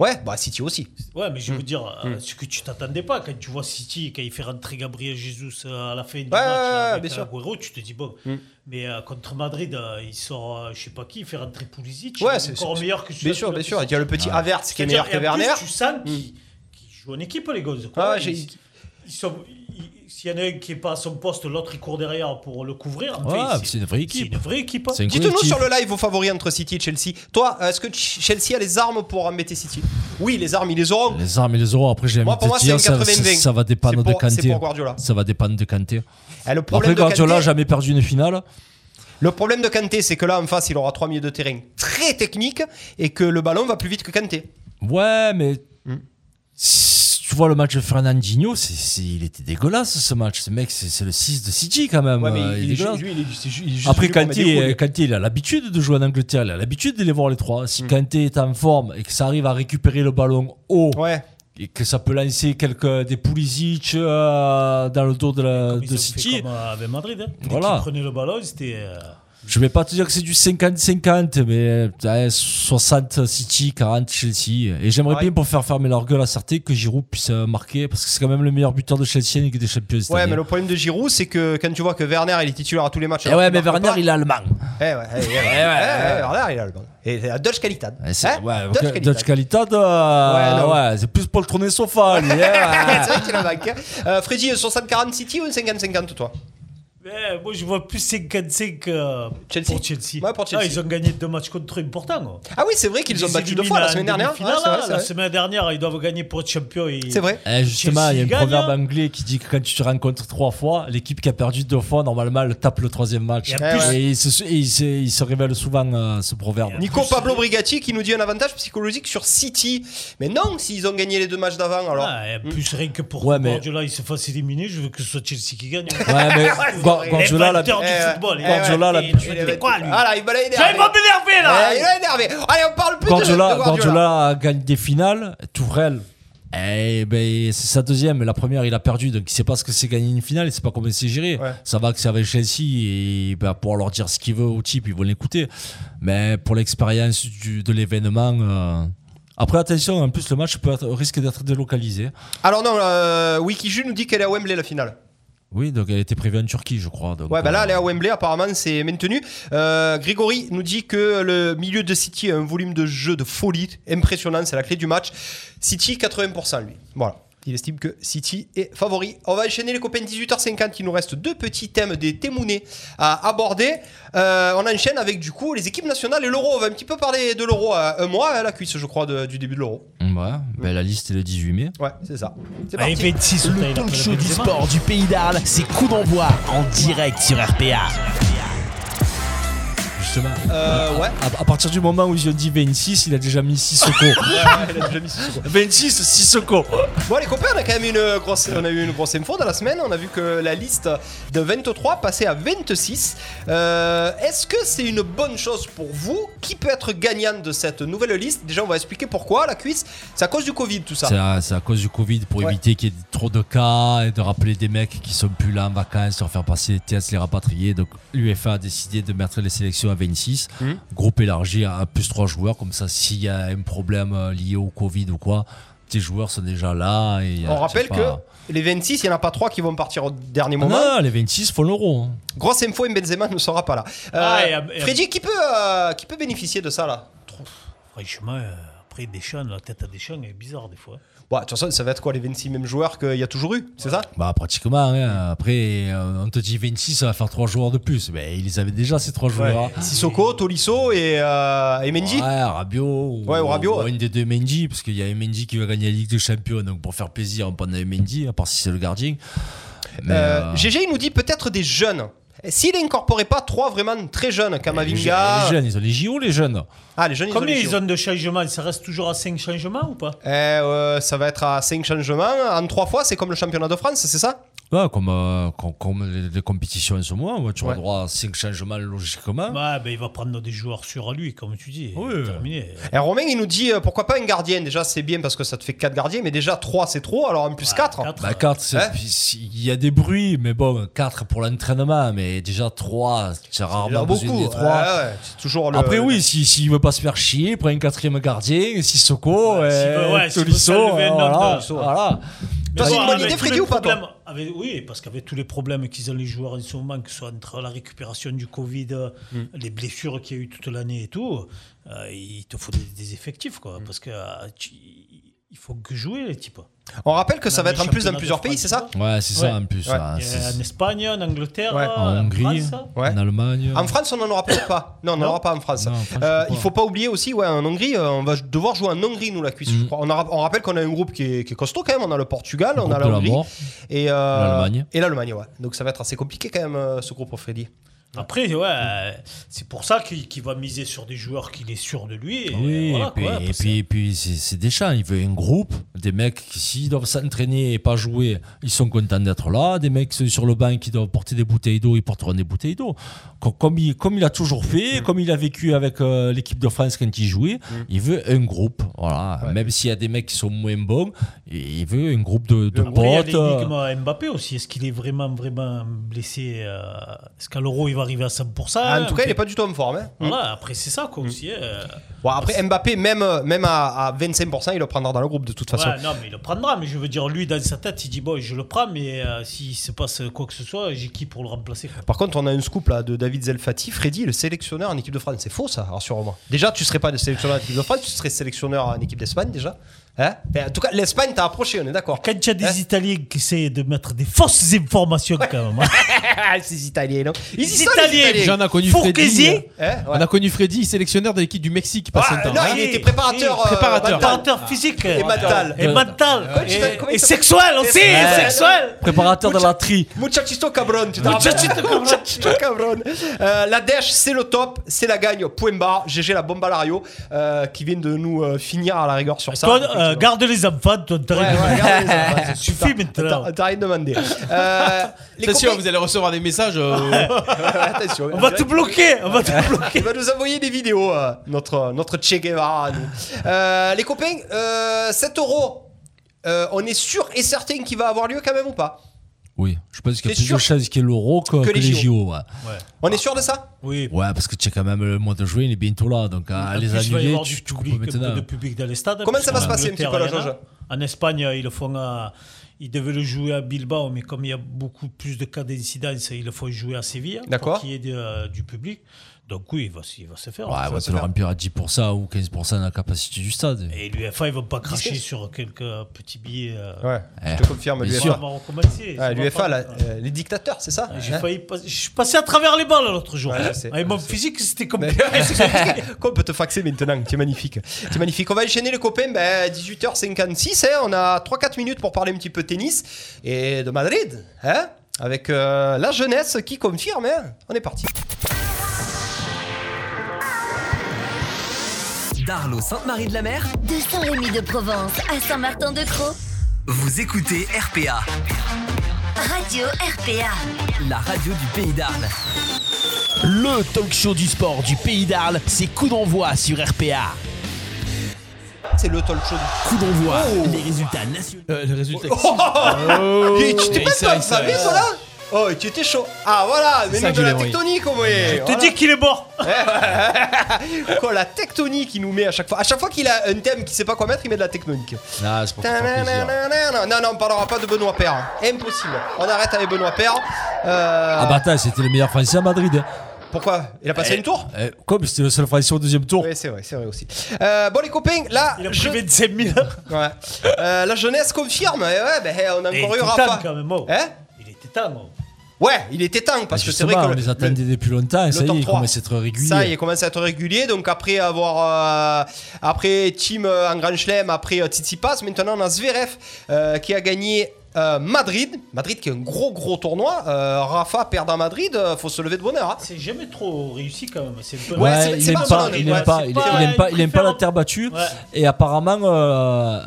Ouais, bah City aussi. Ouais, mais je Hmm. veux dire, euh, ce que tu t'attendais pas quand tu vois City, quand il fait rentrer Gabriel Jesus euh, à la fin du match ouais, là, ouais, avec bien sûr. Agüero, tu te dis bon. Mais euh, contre Madrid, euh, il sort, euh, je sais pas qui, il fait rentrer Pulisic. Ouais, c'est encore meilleur que Bien sûr, bien sûr. Il y a le petit Havertz qui est meilleur que Werner. Tu sens qu'ils qu'ils jouent en équipe, les gosses. Ah Ils- j'ai- ils sont- S'il y en a un qui est pas à son poste, l'autre il court derrière pour le couvrir. Ouais, Enfin, c'est une vraie C'est équipe. une vraie équipe. C'est un Dites-nous sur le live vos favoris entre City et Chelsea. Toi, est-ce que Ch- Chelsea a les armes pour embêter City? Oui, les armes, ils les auront. Les armes et les euros, après j'ai envie Moi, pour moi, c'est ça, 80-20. ça, ça va dépendre C'est de pour- c'est Kanté. pour Guardiola. Ça va dépendre de Kanté. Eh, le problème Après, de Guardiola Kanté- n'a jamais perdu une finale. Le problème de Kanté, c'est que là, en face, il aura trois milieux de terrain très techniques et que le ballon va plus vite que Kanté. Ouais, mais Hmm. si tu vois le match de Fernandinho, il était dégueulasse ce match. Ce mec, c'est, le 6 de City quand même. Ouais, mais il, il est est, dégueulasse. lui, il est- c'est ju- il est juste Après, Kanté, il a l'habitude de jouer en Angleterre, il a l'habitude de les voir les trois. Si Kanté est en forme et que ça arrive à récupérer le ballon haut Ouais. et que ça peut lancer quelques des Pulisic euh, dans le dos de, la, de City, comme avec Madrid. Hein. Dès Voilà. prenaient le ballon, c'était. euh, je vais pas te dire que c'est du 50-50, mais euh, 60 City, 40 Chelsea. Et j'aimerais Ouais. bien pour faire fermer leur gueule à certains que Giroud puisse euh, marquer parce que c'est quand même le meilleur buteur de Chelsea Ligue des Champions. Ouais, année. mais le problème de Giroud, c'est que quand tu vois que Werner, il est titulaire à tous les matchs. Eh alors ouais, mais Werner, pas- il est allemand. Eh ouais, eh, eh, ouais, eh, Werner, il est allemand. Et la Dutch Qualitad. Eh, c'est- Hein ouais, Dutch ok, Qualitad. Dutch Qualitad, euh, Ouais, ouais, c'est plus poltronné sofa. lui, hein. c'est vrai qu'il a manqué. Euh, Freddy, 60-40 City ou 50-50 toi? Ouais, moi, je vois plus 55 euh, Chelsea. pour Chelsea. Ouais, pour Chelsea. Ah, ils ont gagné deux matchs contre eux importants. Ah oui, c'est vrai qu'ils Ils ont battu deux fois la semaine dernière. Ouais, vrai, la vrai. semaine dernière, ils doivent gagner pour être champion. et- C'est vrai. Eh, justement, il y a un proverbe gagne. anglais qui dit que quand tu te rencontres trois fois, l'équipe qui a perdu deux fois, normalement, elle tape le troisième match. Et Et, il, se, et il se- il se révèle souvent euh, ce proverbe. Nico plus, Pablo Brigatti qui nous dit un avantage psychologique sur City. Mais non, s'ils ont gagné les deux matchs d'avant, alors. Ah, plus, rien que pour Ouais, mais- Guardiola il se fasse éliminer, je veux que ce soit Chelsea qui gagne. Ouais, mais. Guardiola, Les la- valeurs du Eh, football. eh, Guardiola, la- Il tu quoi, lui Ah là, il va pas m'énerver, là Eh, il va énerver. Allez, on parle plus de- Guardiola, de Guardiola. Gagne des finales. Tourelle, eh ben, c'est sa deuxième. mais La première, il a perdu. Donc, il sait pas ce que c'est gagner une finale. Il sait pas comment c'est géré. Ouais. Ça va que c'est avec Chelsea. Et ben, pour leur dire ce qu'il veut au type, ils vont l'écouter. Mais pour l'expérience de l'événement. euh, Après, attention, en plus, le match peut être, risque d'être délocalisé. Alors non, euh, Wikiju nous dit qu'elle est à Wembley la finale. Oui, donc elle était prévue en Turquie, je crois. Donc, Ouais, bah là, elle est à Wembley, apparemment, c'est maintenu. Euh, Grégory nous dit que le milieu de City a un volume de jeu de folie impressionnant, c'est la clé du match. City, 80%, lui. Voilà. Il estime que City est favori. On va enchaîner les copains 18h50. Il nous reste deux petits thèmes des témounés à aborder. Euh, on enchaîne avec du coup les équipes nationales et l'euro. On va un petit peu parler de l'euro à un mois, hein, la cuisse, je crois, de- du début de l'euro. Ouais, ben, la liste est le 18 mai. Ouais, c'est ça. C'est Allez, parti. 26 Le talk show du sport du pays d'Arles, c'est coup d'envoi en direct sur RPA. Justement. Euh, ouais. À, à partir du moment où ils ont dit 26, il a déjà mis Sissoko. il a déjà mis Sissoko. 26, Sissoko. Bon les copains, on a quand même une grosse, on a eu une grosse info dans la semaine. On a vu que la liste de 23 passait à 26. Euh, Est-ce que c'est une bonne chose pour vous? Qui peut être gagnant de cette nouvelle liste? Déjà, on va expliquer pourquoi la cuisse. C'est à cause du Covid tout ça. C'est à, cause du Covid pour Ouais. éviter qu'il y ait trop de cas et de rappeler des mecs qui sont plus là en vacances, leur faire passer les tests, les rapatrier. Donc l'UEFA a décidé de mettre les sélections à 26, Mhm. groupe élargi à plus 3 joueurs. Comme ça, s'il y a un problème euh, lié au Covid ou quoi, tes joueurs sont déjà là. Et, euh, On rappelle pas- que les 26, il n'y en a pas 3 qui vont partir au dernier Ah moment. non, les 26 font l'euro. hein. Grosse info, Benzema ne sera pas là. Euh, Ah, et, et- Freddy, qui peut, euh, qui peut bénéficier de ça là? Franchement, après Deschamps, la tête à Deschamps est bizarre des fois. Ouais, de toute façon, ça va être quoi les 26 mêmes joueurs qu'il y a toujours eu, c'est ça? Bah pratiquement. hein. Après, euh, on te dit 26, ça va faire 3 joueurs de plus. Mais ils avaient déjà ces 3 joueurs. Sissoko, Tolisso et, euh, et Mendy Ouais, Rabiot. Ouais, ou Rabiot, ouais. une des deux Mendy, parce qu'il y a Mendy qui va gagner la Ligue des Champions. Donc pour faire plaisir, on prend Mendy, à part si c'est le gardien. Mais, Euh, euh, GG, il nous dit peut-être des jeunes. S'il n'incorporait pas trois vraiment très jeunes, les, Kamavinga. jeunes, ils ont les JO, les jeunes. Ah, les jeunes, ils ont Combien les ils JO. ont de changements Ça reste toujours à 5 changements ou pas? Eh, euh, ça va être à 5 changements. En 3 fois, c'est comme le championnat de France, c'est ça? Ouais, comme, euh, comme, comme les, les compétitions en ce moment, ouais, tu Ouais. auras droit à 5 changements logiquement. Ouais, ben il va prendre des joueurs sûrs à lui, comme tu dis. Oui. Terminé. Et Romain, il nous dit euh, pourquoi pas un gardien? Déjà, c'est bien parce que ça te fait 4 gardiens, mais déjà 3 c'est trop, alors en plus 4. Bah 4, Hein? il y a des bruits, mais bon, 4 pour l'entraînement, mais déjà 3, tu as rarement besoin beaucoup. des 3. Ouais, ouais, toujours le- Après oui, s'il si, s'il veut pas se faire chier, il prend un quatrième gardien, Sissoko, Ouais, ouais, s'il veut Tolisso, voilà, voilà. Toi, c'est une bonne idée, Freddy, ou pas, toi avec- Oui, parce qu'avec tous les problèmes qu'ils ont les joueurs en ce moment, que ce soit entre la récupération du Covid, Mm. les blessures qu'il y a eu toute l'année et tout, euh, il te faut des, des effectifs, quoi. Mm. Parce que euh, tu- il faut que jouer, les types. On rappelle que ça va être en plus dans plusieurs pays, c'est ça Ouais, c'est ça en plus. Ouais. hein, En Espagne, en Angleterre, Ouais. En Hongrie, France. Ouais. en Allemagne. En France, on n'en aura peut-être pas. Non, on n'en aura pas en France. Non, en France, Euh, il faut pas oublier aussi, ouais, en Hongrie, euh, on va devoir jouer en Hongrie, nous, la cuisse. Mm. je crois. On, a- on rappelle qu'on a un groupe qui est, qui est costaud quand même. On a le Portugal, Le on a la Hongrie et euh, L'Allemagne. Et l'Allemagne, ouais. Donc ça va être assez compliqué quand même, euh, ce groupe pour Freddy. Après, ouais, c'est pour ça qu'il va miser sur des joueurs qu'il est sûr de lui. Et Oui, voilà, et puis, quoi, et puis, et puis c'est c'est Deschamps, il veut un groupe, des mecs qui s'ils doivent s'entraîner et pas jouer, ils sont contents d'être là, des mecs sur le banc qui doivent porter des bouteilles d'eau, ils porteront des bouteilles d'eau. Co- Comme il, comme il a toujours fait, Mm. comme il a vécu avec euh, l'équipe de France quand il jouait, il veut un groupe. Voilà. Même s'il y a des mecs qui sont moins bons, il veut un groupe de, de Après, il y a potes. Mbappé aussi. Est-ce qu'il est vraiment, vraiment blessé Est-ce qu'à l'Euro, il va arriver à 100% Ah, en tout cas, il est n'est pas du tout en forme. hein. Voilà, après, c'est ça, quoi, aussi. euh. Bon, après, Mbappé, même, euh, même à, à 25%, il le prendra dans le groupe de toute façon. Ouais, non, mais il le prendra. Mais je veux dire, lui, dans sa tête, il dit Bon, je le prends, mais euh, s'il se passe quoi que ce soit, j'ai qui pour le remplacer quoi. Par contre, on a un scoop là de David Zelfati. Freddy, le sélectionneur en équipe de France. C'est faux ça, rassure-moi. Déjà, tu serais pas le sélectionneur en équipe de France, tu serais sélectionneur en équipe d'Espagne déjà. Hein? En tout cas, l'Espagne t'a approché, on est d'accord. Quand il y a des Hein? Italiens qui essaient de mettre des fausses informations, quand même. hein. Ces Italiens, non? Ils Les Italiens. Italiens. J'en ai connu. Freddy. Hein? Ouais. On a connu Freddy, sélectionneur de l'équipe du Mexique, pas Ah, non, hein. il était préparateur, euh, Préparateur. mental. Préparateur physique. Et mental. Et mental. Tu Et, sexuel aussi. Ouais. et Sexuel. Préparateur de la tri. Cabron, tu Muchachito cabron. Muchachito cabron. Euh, la dèche, c'est le top, c'est la gagne, point barre. GG la bombe à Lario, euh, qui vient de nous euh, finir à la rigueur sur ça. Euh, garde les enfants, toi, t'as rien ouais, demandé. garde les enfants, c'est Suffit maintenant. T'as- T'as rien demandé. Euh, les C'est sûr, copains- vous allez recevoir des messages. euh, Attention, On va te bloquer. On va te Il bloquer. va nous envoyer des vidéos, euh, notre, notre Che Guevara. nous. Euh, les copains, euh, 7 euros, euh, on est sûr et certain qu'il va avoir lieu quand même ou pas Oui, je pense qu'il y a T'es plus de sûr chances qu'il y ait l'euro que, Que que les les JO. Ouais. On est sûr de ça? Oui. Ouais, parce que tu sais quand même le mois de juin, il est bientôt là, donc à En les plus, il va y annuler, avoir tu, du tu coupes public, un peu maintenant. de public dans les stades. Comment ça va se passer un petit peu, la jauge En Espagne, ils le font à. Ils devaient le jouer à Bilbao, mais comme il y a beaucoup plus de cas d'incidence, ils le font jouer à Séville D'accord. pour qu'il y ait de- euh, du public. Donc oui, il va, se- il va se faire. Ouais, on va se le remplir à 10% ou 15% de la capacité du stade. Et l'UFA, ils vont pas cracher sur quelques petits billets. euh, Ouais, Eh, je te confirme. Ça va recommencer. Ah, pas- euh, les dictateurs, c'est ça J'ai Hein failli pas- je suis passé à travers les balles l'autre jour. Ouais, sais, Avec mon physique, c'était Mais- compliqué. Quoi, on peut te faxer maintenant, tu es magnifique. Tu es magnifique. On va enchaîner les copains, ben, 18h56, hein, on a 3-4 minutes pour parler un petit peu tennis et de Madrid, hein, avec euh, la jeunesse qui confirme. hein. On est parti. D'Arlo Sainte-Marie-de-la-Mer, De Saint-Rémy de Provence à Saint-Martin-de-Croix. vous écoutez RPA, Radio RPA. la radio du pays d'Arles. Le talk show du sport du pays d'Arles, c'est coup d'envoi sur RPA. C'est le talk show. du- Coup d'envoi, Oh. les résultats nationaux. Euh, le résultat. Oh Et tu t'es Et pas ça, pas et Oh, tu étais chaud. Ah voilà, mais ça nous que de je la l'ai tectonique, au moins. Je te dis qu'il est mort. Quoi, la tectonique, il nous met à chaque fois. À chaque fois qu'il a un thème qu'il sait pas quoi mettre, il met de la tectonique. Ah, c'est pour te faire plaisir. Non, non, on parlera pas de Benoît Père. Impossible. On arrête avec Benoît Père. Euh, Ah bah attends, c'était le meilleur Français à Madrid. hein. Pourquoi? Il a passé une tour? Eh, Comme c'était le seul Français au deuxième tour. Oui, c'est vrai, c'est vrai aussi. Euh, bon, les copains, là. Il a je- privé de 5000. Ouais. Euh, la jeunesse confirme. Eh ouais, ben, on a Et il encore eu était Rafa. temps quand même. oh. Hein? Il était temps. oh. Ouais, il était temps parce que c'est vrai Justement, que. on le- les attendait depuis longtemps et ça y est, il 3. commence à être régulier. Ça, il commence à être régulier. Donc après avoir, euh, après Team euh, en Grand Chelem, après euh, Tsitsipas, maintenant on a Zverev euh, qui a gagné. euh, Madrid, Madrid qui est un gros gros tournoi. Euh, Rafa perd à Madrid, euh, faut se lever de bonheur. hein. C'est jamais trop réussi quand même. C'est peu- Ouais, Ouais, il c'est aime pas aime pas, c'est il, pas- il aime pas, il aime pas la terre battue. Ouais. Et apparemment, euh,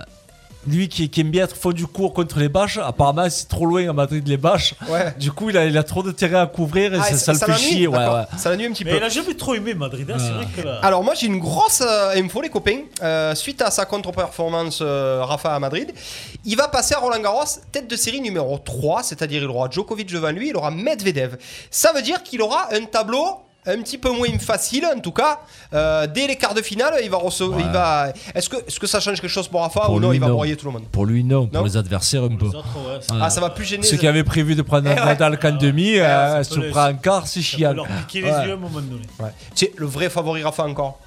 lui qui, qui aime bien être fond du cours contre les bâches, apparemment c'est trop loin à Madrid les bâches. Ouais. Du coup, il a, il a trop de terrain à couvrir et Ah, ça, ça le fait chier. Ouais, ouais. Ça l'ennuie un petit Mais peu. il a jamais trop aimé Madrid. hein, C'est vrai que là. Alors moi j'ai une grosse euh, info les copains. Euh, suite à sa contre-performance euh, Rafa à Madrid, il va passer à Roland Garros tête de série numéro 3, c'est-à-dire il aura Djokovic devant lui, il aura Medvedev. Ça veut dire qu'il aura un tableau un petit peu moins facile en tout cas. Euh, dès les quarts de finale, il va recevoir. Ouais. Il va. Est-ce que, est-ce que ça change quelque chose pour Rafa Pour ou non lui, Il va non. broyer tout le monde? Pour lui, non. Pour les adversaires, un peu. Les autres, ouais. Ah, ça va plus gêner. Ceux qui avaient prévu de prendre Eh ouais. Nadal qu'en demi, euh, se les- prend en quart, c'est chiant. leur piquer Ouais. les yeux à un moment donné. Ouais. Tu sais, le vrai favori Rafa encore.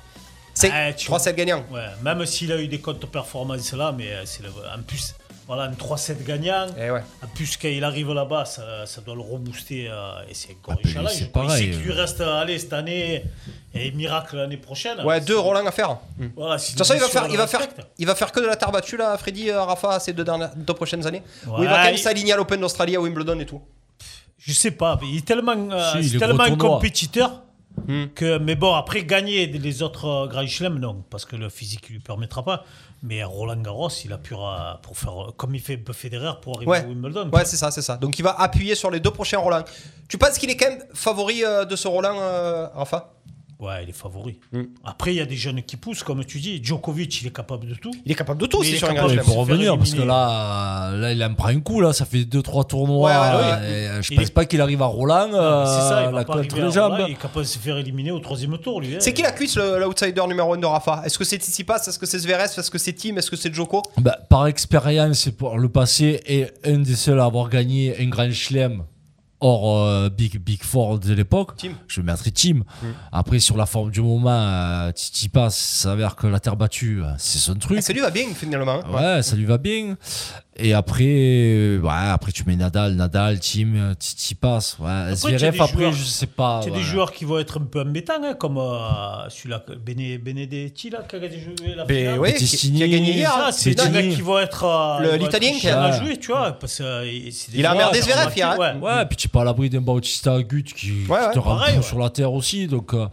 C'est Ah, tu 3-7 gagnants. Ouais, même s'il a eu des contre-performances là, mais euh, c'est le- en plus, voilà, un 3-7 gagnant. Ouais. En plus, quand il arrive là-bas, ça, ça doit le rebooster. euh, et c'est encore Ah, challenge. c'est Il sait qu'il lui euh. reste allez, cette année et miracle l'année prochaine. Ouais, deux Roland à faire. Voilà, si De toute façon, il va faire, il va faire, il va faire que de la terre battue là, Freddy euh, Rafa ces deux, dernières, deux prochaines années. Ou il va quand même il- s'aligner à l'Open d'Australie, à Wimbledon et tout. Je sais pas, mais il est tellement, euh, Si, est tellement compétiteur Hmm. que. Mais bon, après gagner les autres euh, Grand Chelem, non, parce que le physique lui permettra pas. Mais Roland Garros, il appuiera pour faire comme il fait Federer pour arriver Ouais, à Wimbledon. ouais, c'est ça, c'est ça. Donc il va appuyer sur les deux prochains Roland. Tu penses qu'il est quand même favori euh, de ce Roland, euh, Rafa? Ouais, il est favori. Hmm. Après, il y a des jeunes qui poussent, comme tu dis. Djokovic, il est capable de tout. Il est capable de tout, c'est est sur un Il faire revenir parce que là, là, il en prend un coup. Là, ça fait 2-3 tournois. Ouais, ouais, ouais. et, euh, je pense est- pas qu'il arrive à Roland. Mais c'est ça, euh, il va la pas contre arriver à les jambes. Roland, Il est capable de se faire éliminer au troisième tour, lui. hein. C'est qui la cuisse, le- l'outsider numéro 1 de Rafa? Est-ce que c'est Tsitsipas? Est-ce que c'est Zverev? Est-ce que c'est Tim? Est-ce que c'est Djoko? Bah, par expérience pour le passé, et un des seuls à avoir gagné un grand chelem hors euh, Big, Big Four de l'époque, je mettrais Team. Après, sur la forme du moment, euh, Titi passe, ça s'avère que la terre battue, euh, c'est son truc. Ça lui va bien finalement. Ouais, ça lui va bien. Et après, euh, ouais, après tu mets Nadal, Nadal, Team, Titi passe. Ouais, Après, tu as Zverev, des après, joueurs- je sais pas. Tu as ouais. des joueurs qui vont être un peu embêtants, hein, comme euh, celui-là, Bene- Benedetti, là, qui a gagné la Ben finale. oui, qui, Bettini, qui a gagné hier. Hein. c'est des mecs qui vont être. euh, l'Italien qui a- à jouer, tu vois. Parce euh, c'est des Il a emmerdé Zverev hier, hein. ouais. Ouais, puis tu es pas à l'abri d'un Bautista Agut qui, Ouais, qui ouais, te ouais. sur la terre aussi. Donc, euh,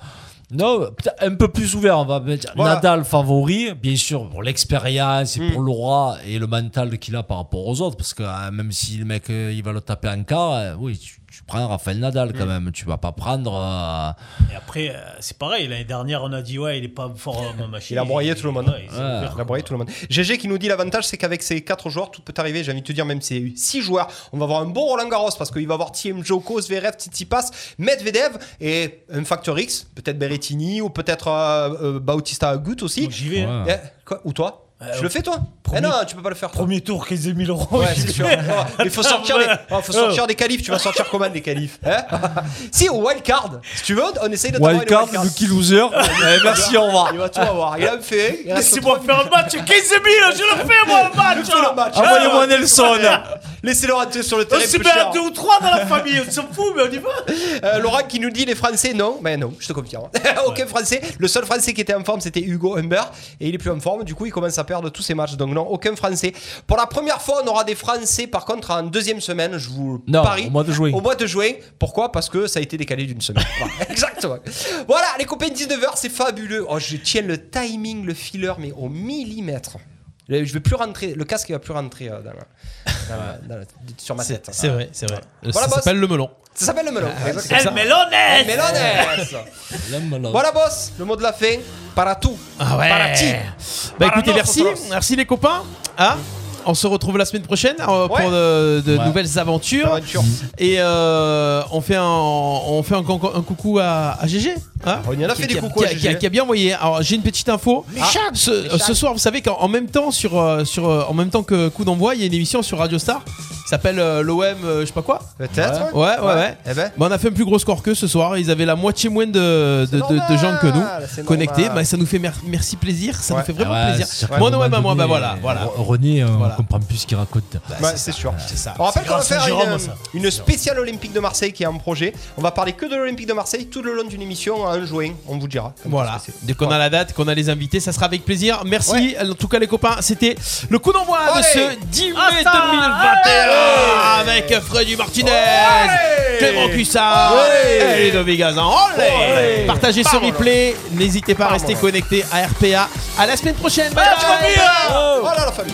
non, un peu plus ouvert. On va Voilà. Nadal favori, bien sûr, pour l'expérience et Mm. pour l'aura et le mental qu'il a par rapport aux autres. Parce que euh, même si le mec euh, il va le taper en quart, euh, oui, tu, tu prends Rafael Nadal quand Mm. même. Tu vas pas prendre. euh, Et après, euh, c'est pareil. L'année dernière, on a dit, ouais, il est pas fort. Il a broyé tout le monde. Il a broyé tout le monde. GG qui nous dit l'avantage, c'est qu'avec ces 4 joueurs, tout peut arriver. J'ai envie de te dire, même ces 6 joueurs, on va avoir un bon Roland Garros parce qu'il va avoir Thiem Joko, Zverev, Tsitsipas, Medvedev et un facteur X, peut-être Berrettini ou peut-être euh, Bautista Agut aussi. J'y vais. hein. Eh, Ou toi? Tu le fais toi premier- Eh non, tu peux pas le faire. toi. Premier tour, 15 000 euros. Ouais, j'y c'est sûr. vais. Il faut sortir, des, oh, faut sortir Oh. des qualifs. Tu vas sortir comment des qualifs hein Si, au wildcard. Si tu veux, on essaye de Wildcard, wildcard. Lucky Loser. Merci, au revoir. Il va tout avoir. Il a fait. Laissez-moi faire le match. 15 000, je le fais, moi, le match. Le match. Envoyez-moi Ah, Nelson. Laissez-le rentrer sur le On terrain. s'est peu mis à deux ou trois dans la famille, on s'en fout, mais on y va. Euh, Laurent qui nous dit les Français non, mais non, je te confirme. Aucun Français. Le seul Français qui était en forme c'était Hugo Humbert et il est plus en forme. Du coup, il commence à perdre tous ses matchs. Donc non, aucun Français. Pour la première fois, on aura des Français. Par contre, en deuxième semaine, je vous Non, parie. au mois de juin. Au mois de juin. Pourquoi? Parce que ça a été décalé d'une semaine. Voilà, exactement. Voilà, les copains 19h, c'est fabuleux. Oh, je tiens le timing, le filler, mais au millimètre. Je vais plus rentrer. Le casque il va plus rentrer euh, dans la- dans la- sur ma C'est tête. c'est vrai, c'est vrai. Voilà, ça boss. s'appelle le melon. Ça s'appelle le melon. Ah, exactement. El Melones. El Melones. Voilà. Boss, le mot de la fin. Para tout. Ah ouais. Para ti. Bah Para écoutez, merci, nosotros. merci les copains. Hein? On se retrouve la semaine prochaine euh, pour de, de Ouais. nouvelles aventures. Aventure. Et euh, on fait un, on fait un, coucou à, à GG. hein On y en a fait Qui- des coucous à qui GG. qui a bien envoyé. Alors j'ai une petite info. Ah, ce, euh, ce soir, vous savez qu'en en même temps sur, euh, sur euh, en même temps que Coup d'envoi, il y a une émission sur Radio Star. qui s'appelle euh, l'OM, euh, je sais pas quoi. Peut-être. Ouais, ouais, ouais. Eh ben. Bah, on a fait un plus gros score que ce soir. Ils avaient la moitié moins de, de, de- de gens que nous c'est connectés. normal. Bah, ça nous fait mer- merci plaisir. Ça Ouais. nous fait vraiment Ah ouais, plaisir. Mon un OM à moment moi, bah voilà. voilà. Re- René, on Voilà. comprend plus ce qu'il raconte. Ouais, c'est sûr. C'est ça. On rappelle qu'on va à faire Jérôme, une, ça. une spéciale Olympique de Marseille qui est en projet. On va parler que de l'Olympique de Marseille tout le long d'une émission en juin. On vous dira. Voilà, dès qu'on a la date, qu'on a les invités, ça sera avec plaisir. Merci, en tout cas les copains, c'était le coup d'envoi de ce 10 mai Ah, ça 2021 avec Freddy Martinez, Clément Cussard et Ludovic Gazan. Partagez ce replay, n'hésitez pas à rester connecté à RPA. À la semaine prochaine, bye bye. bien Voilà la famille.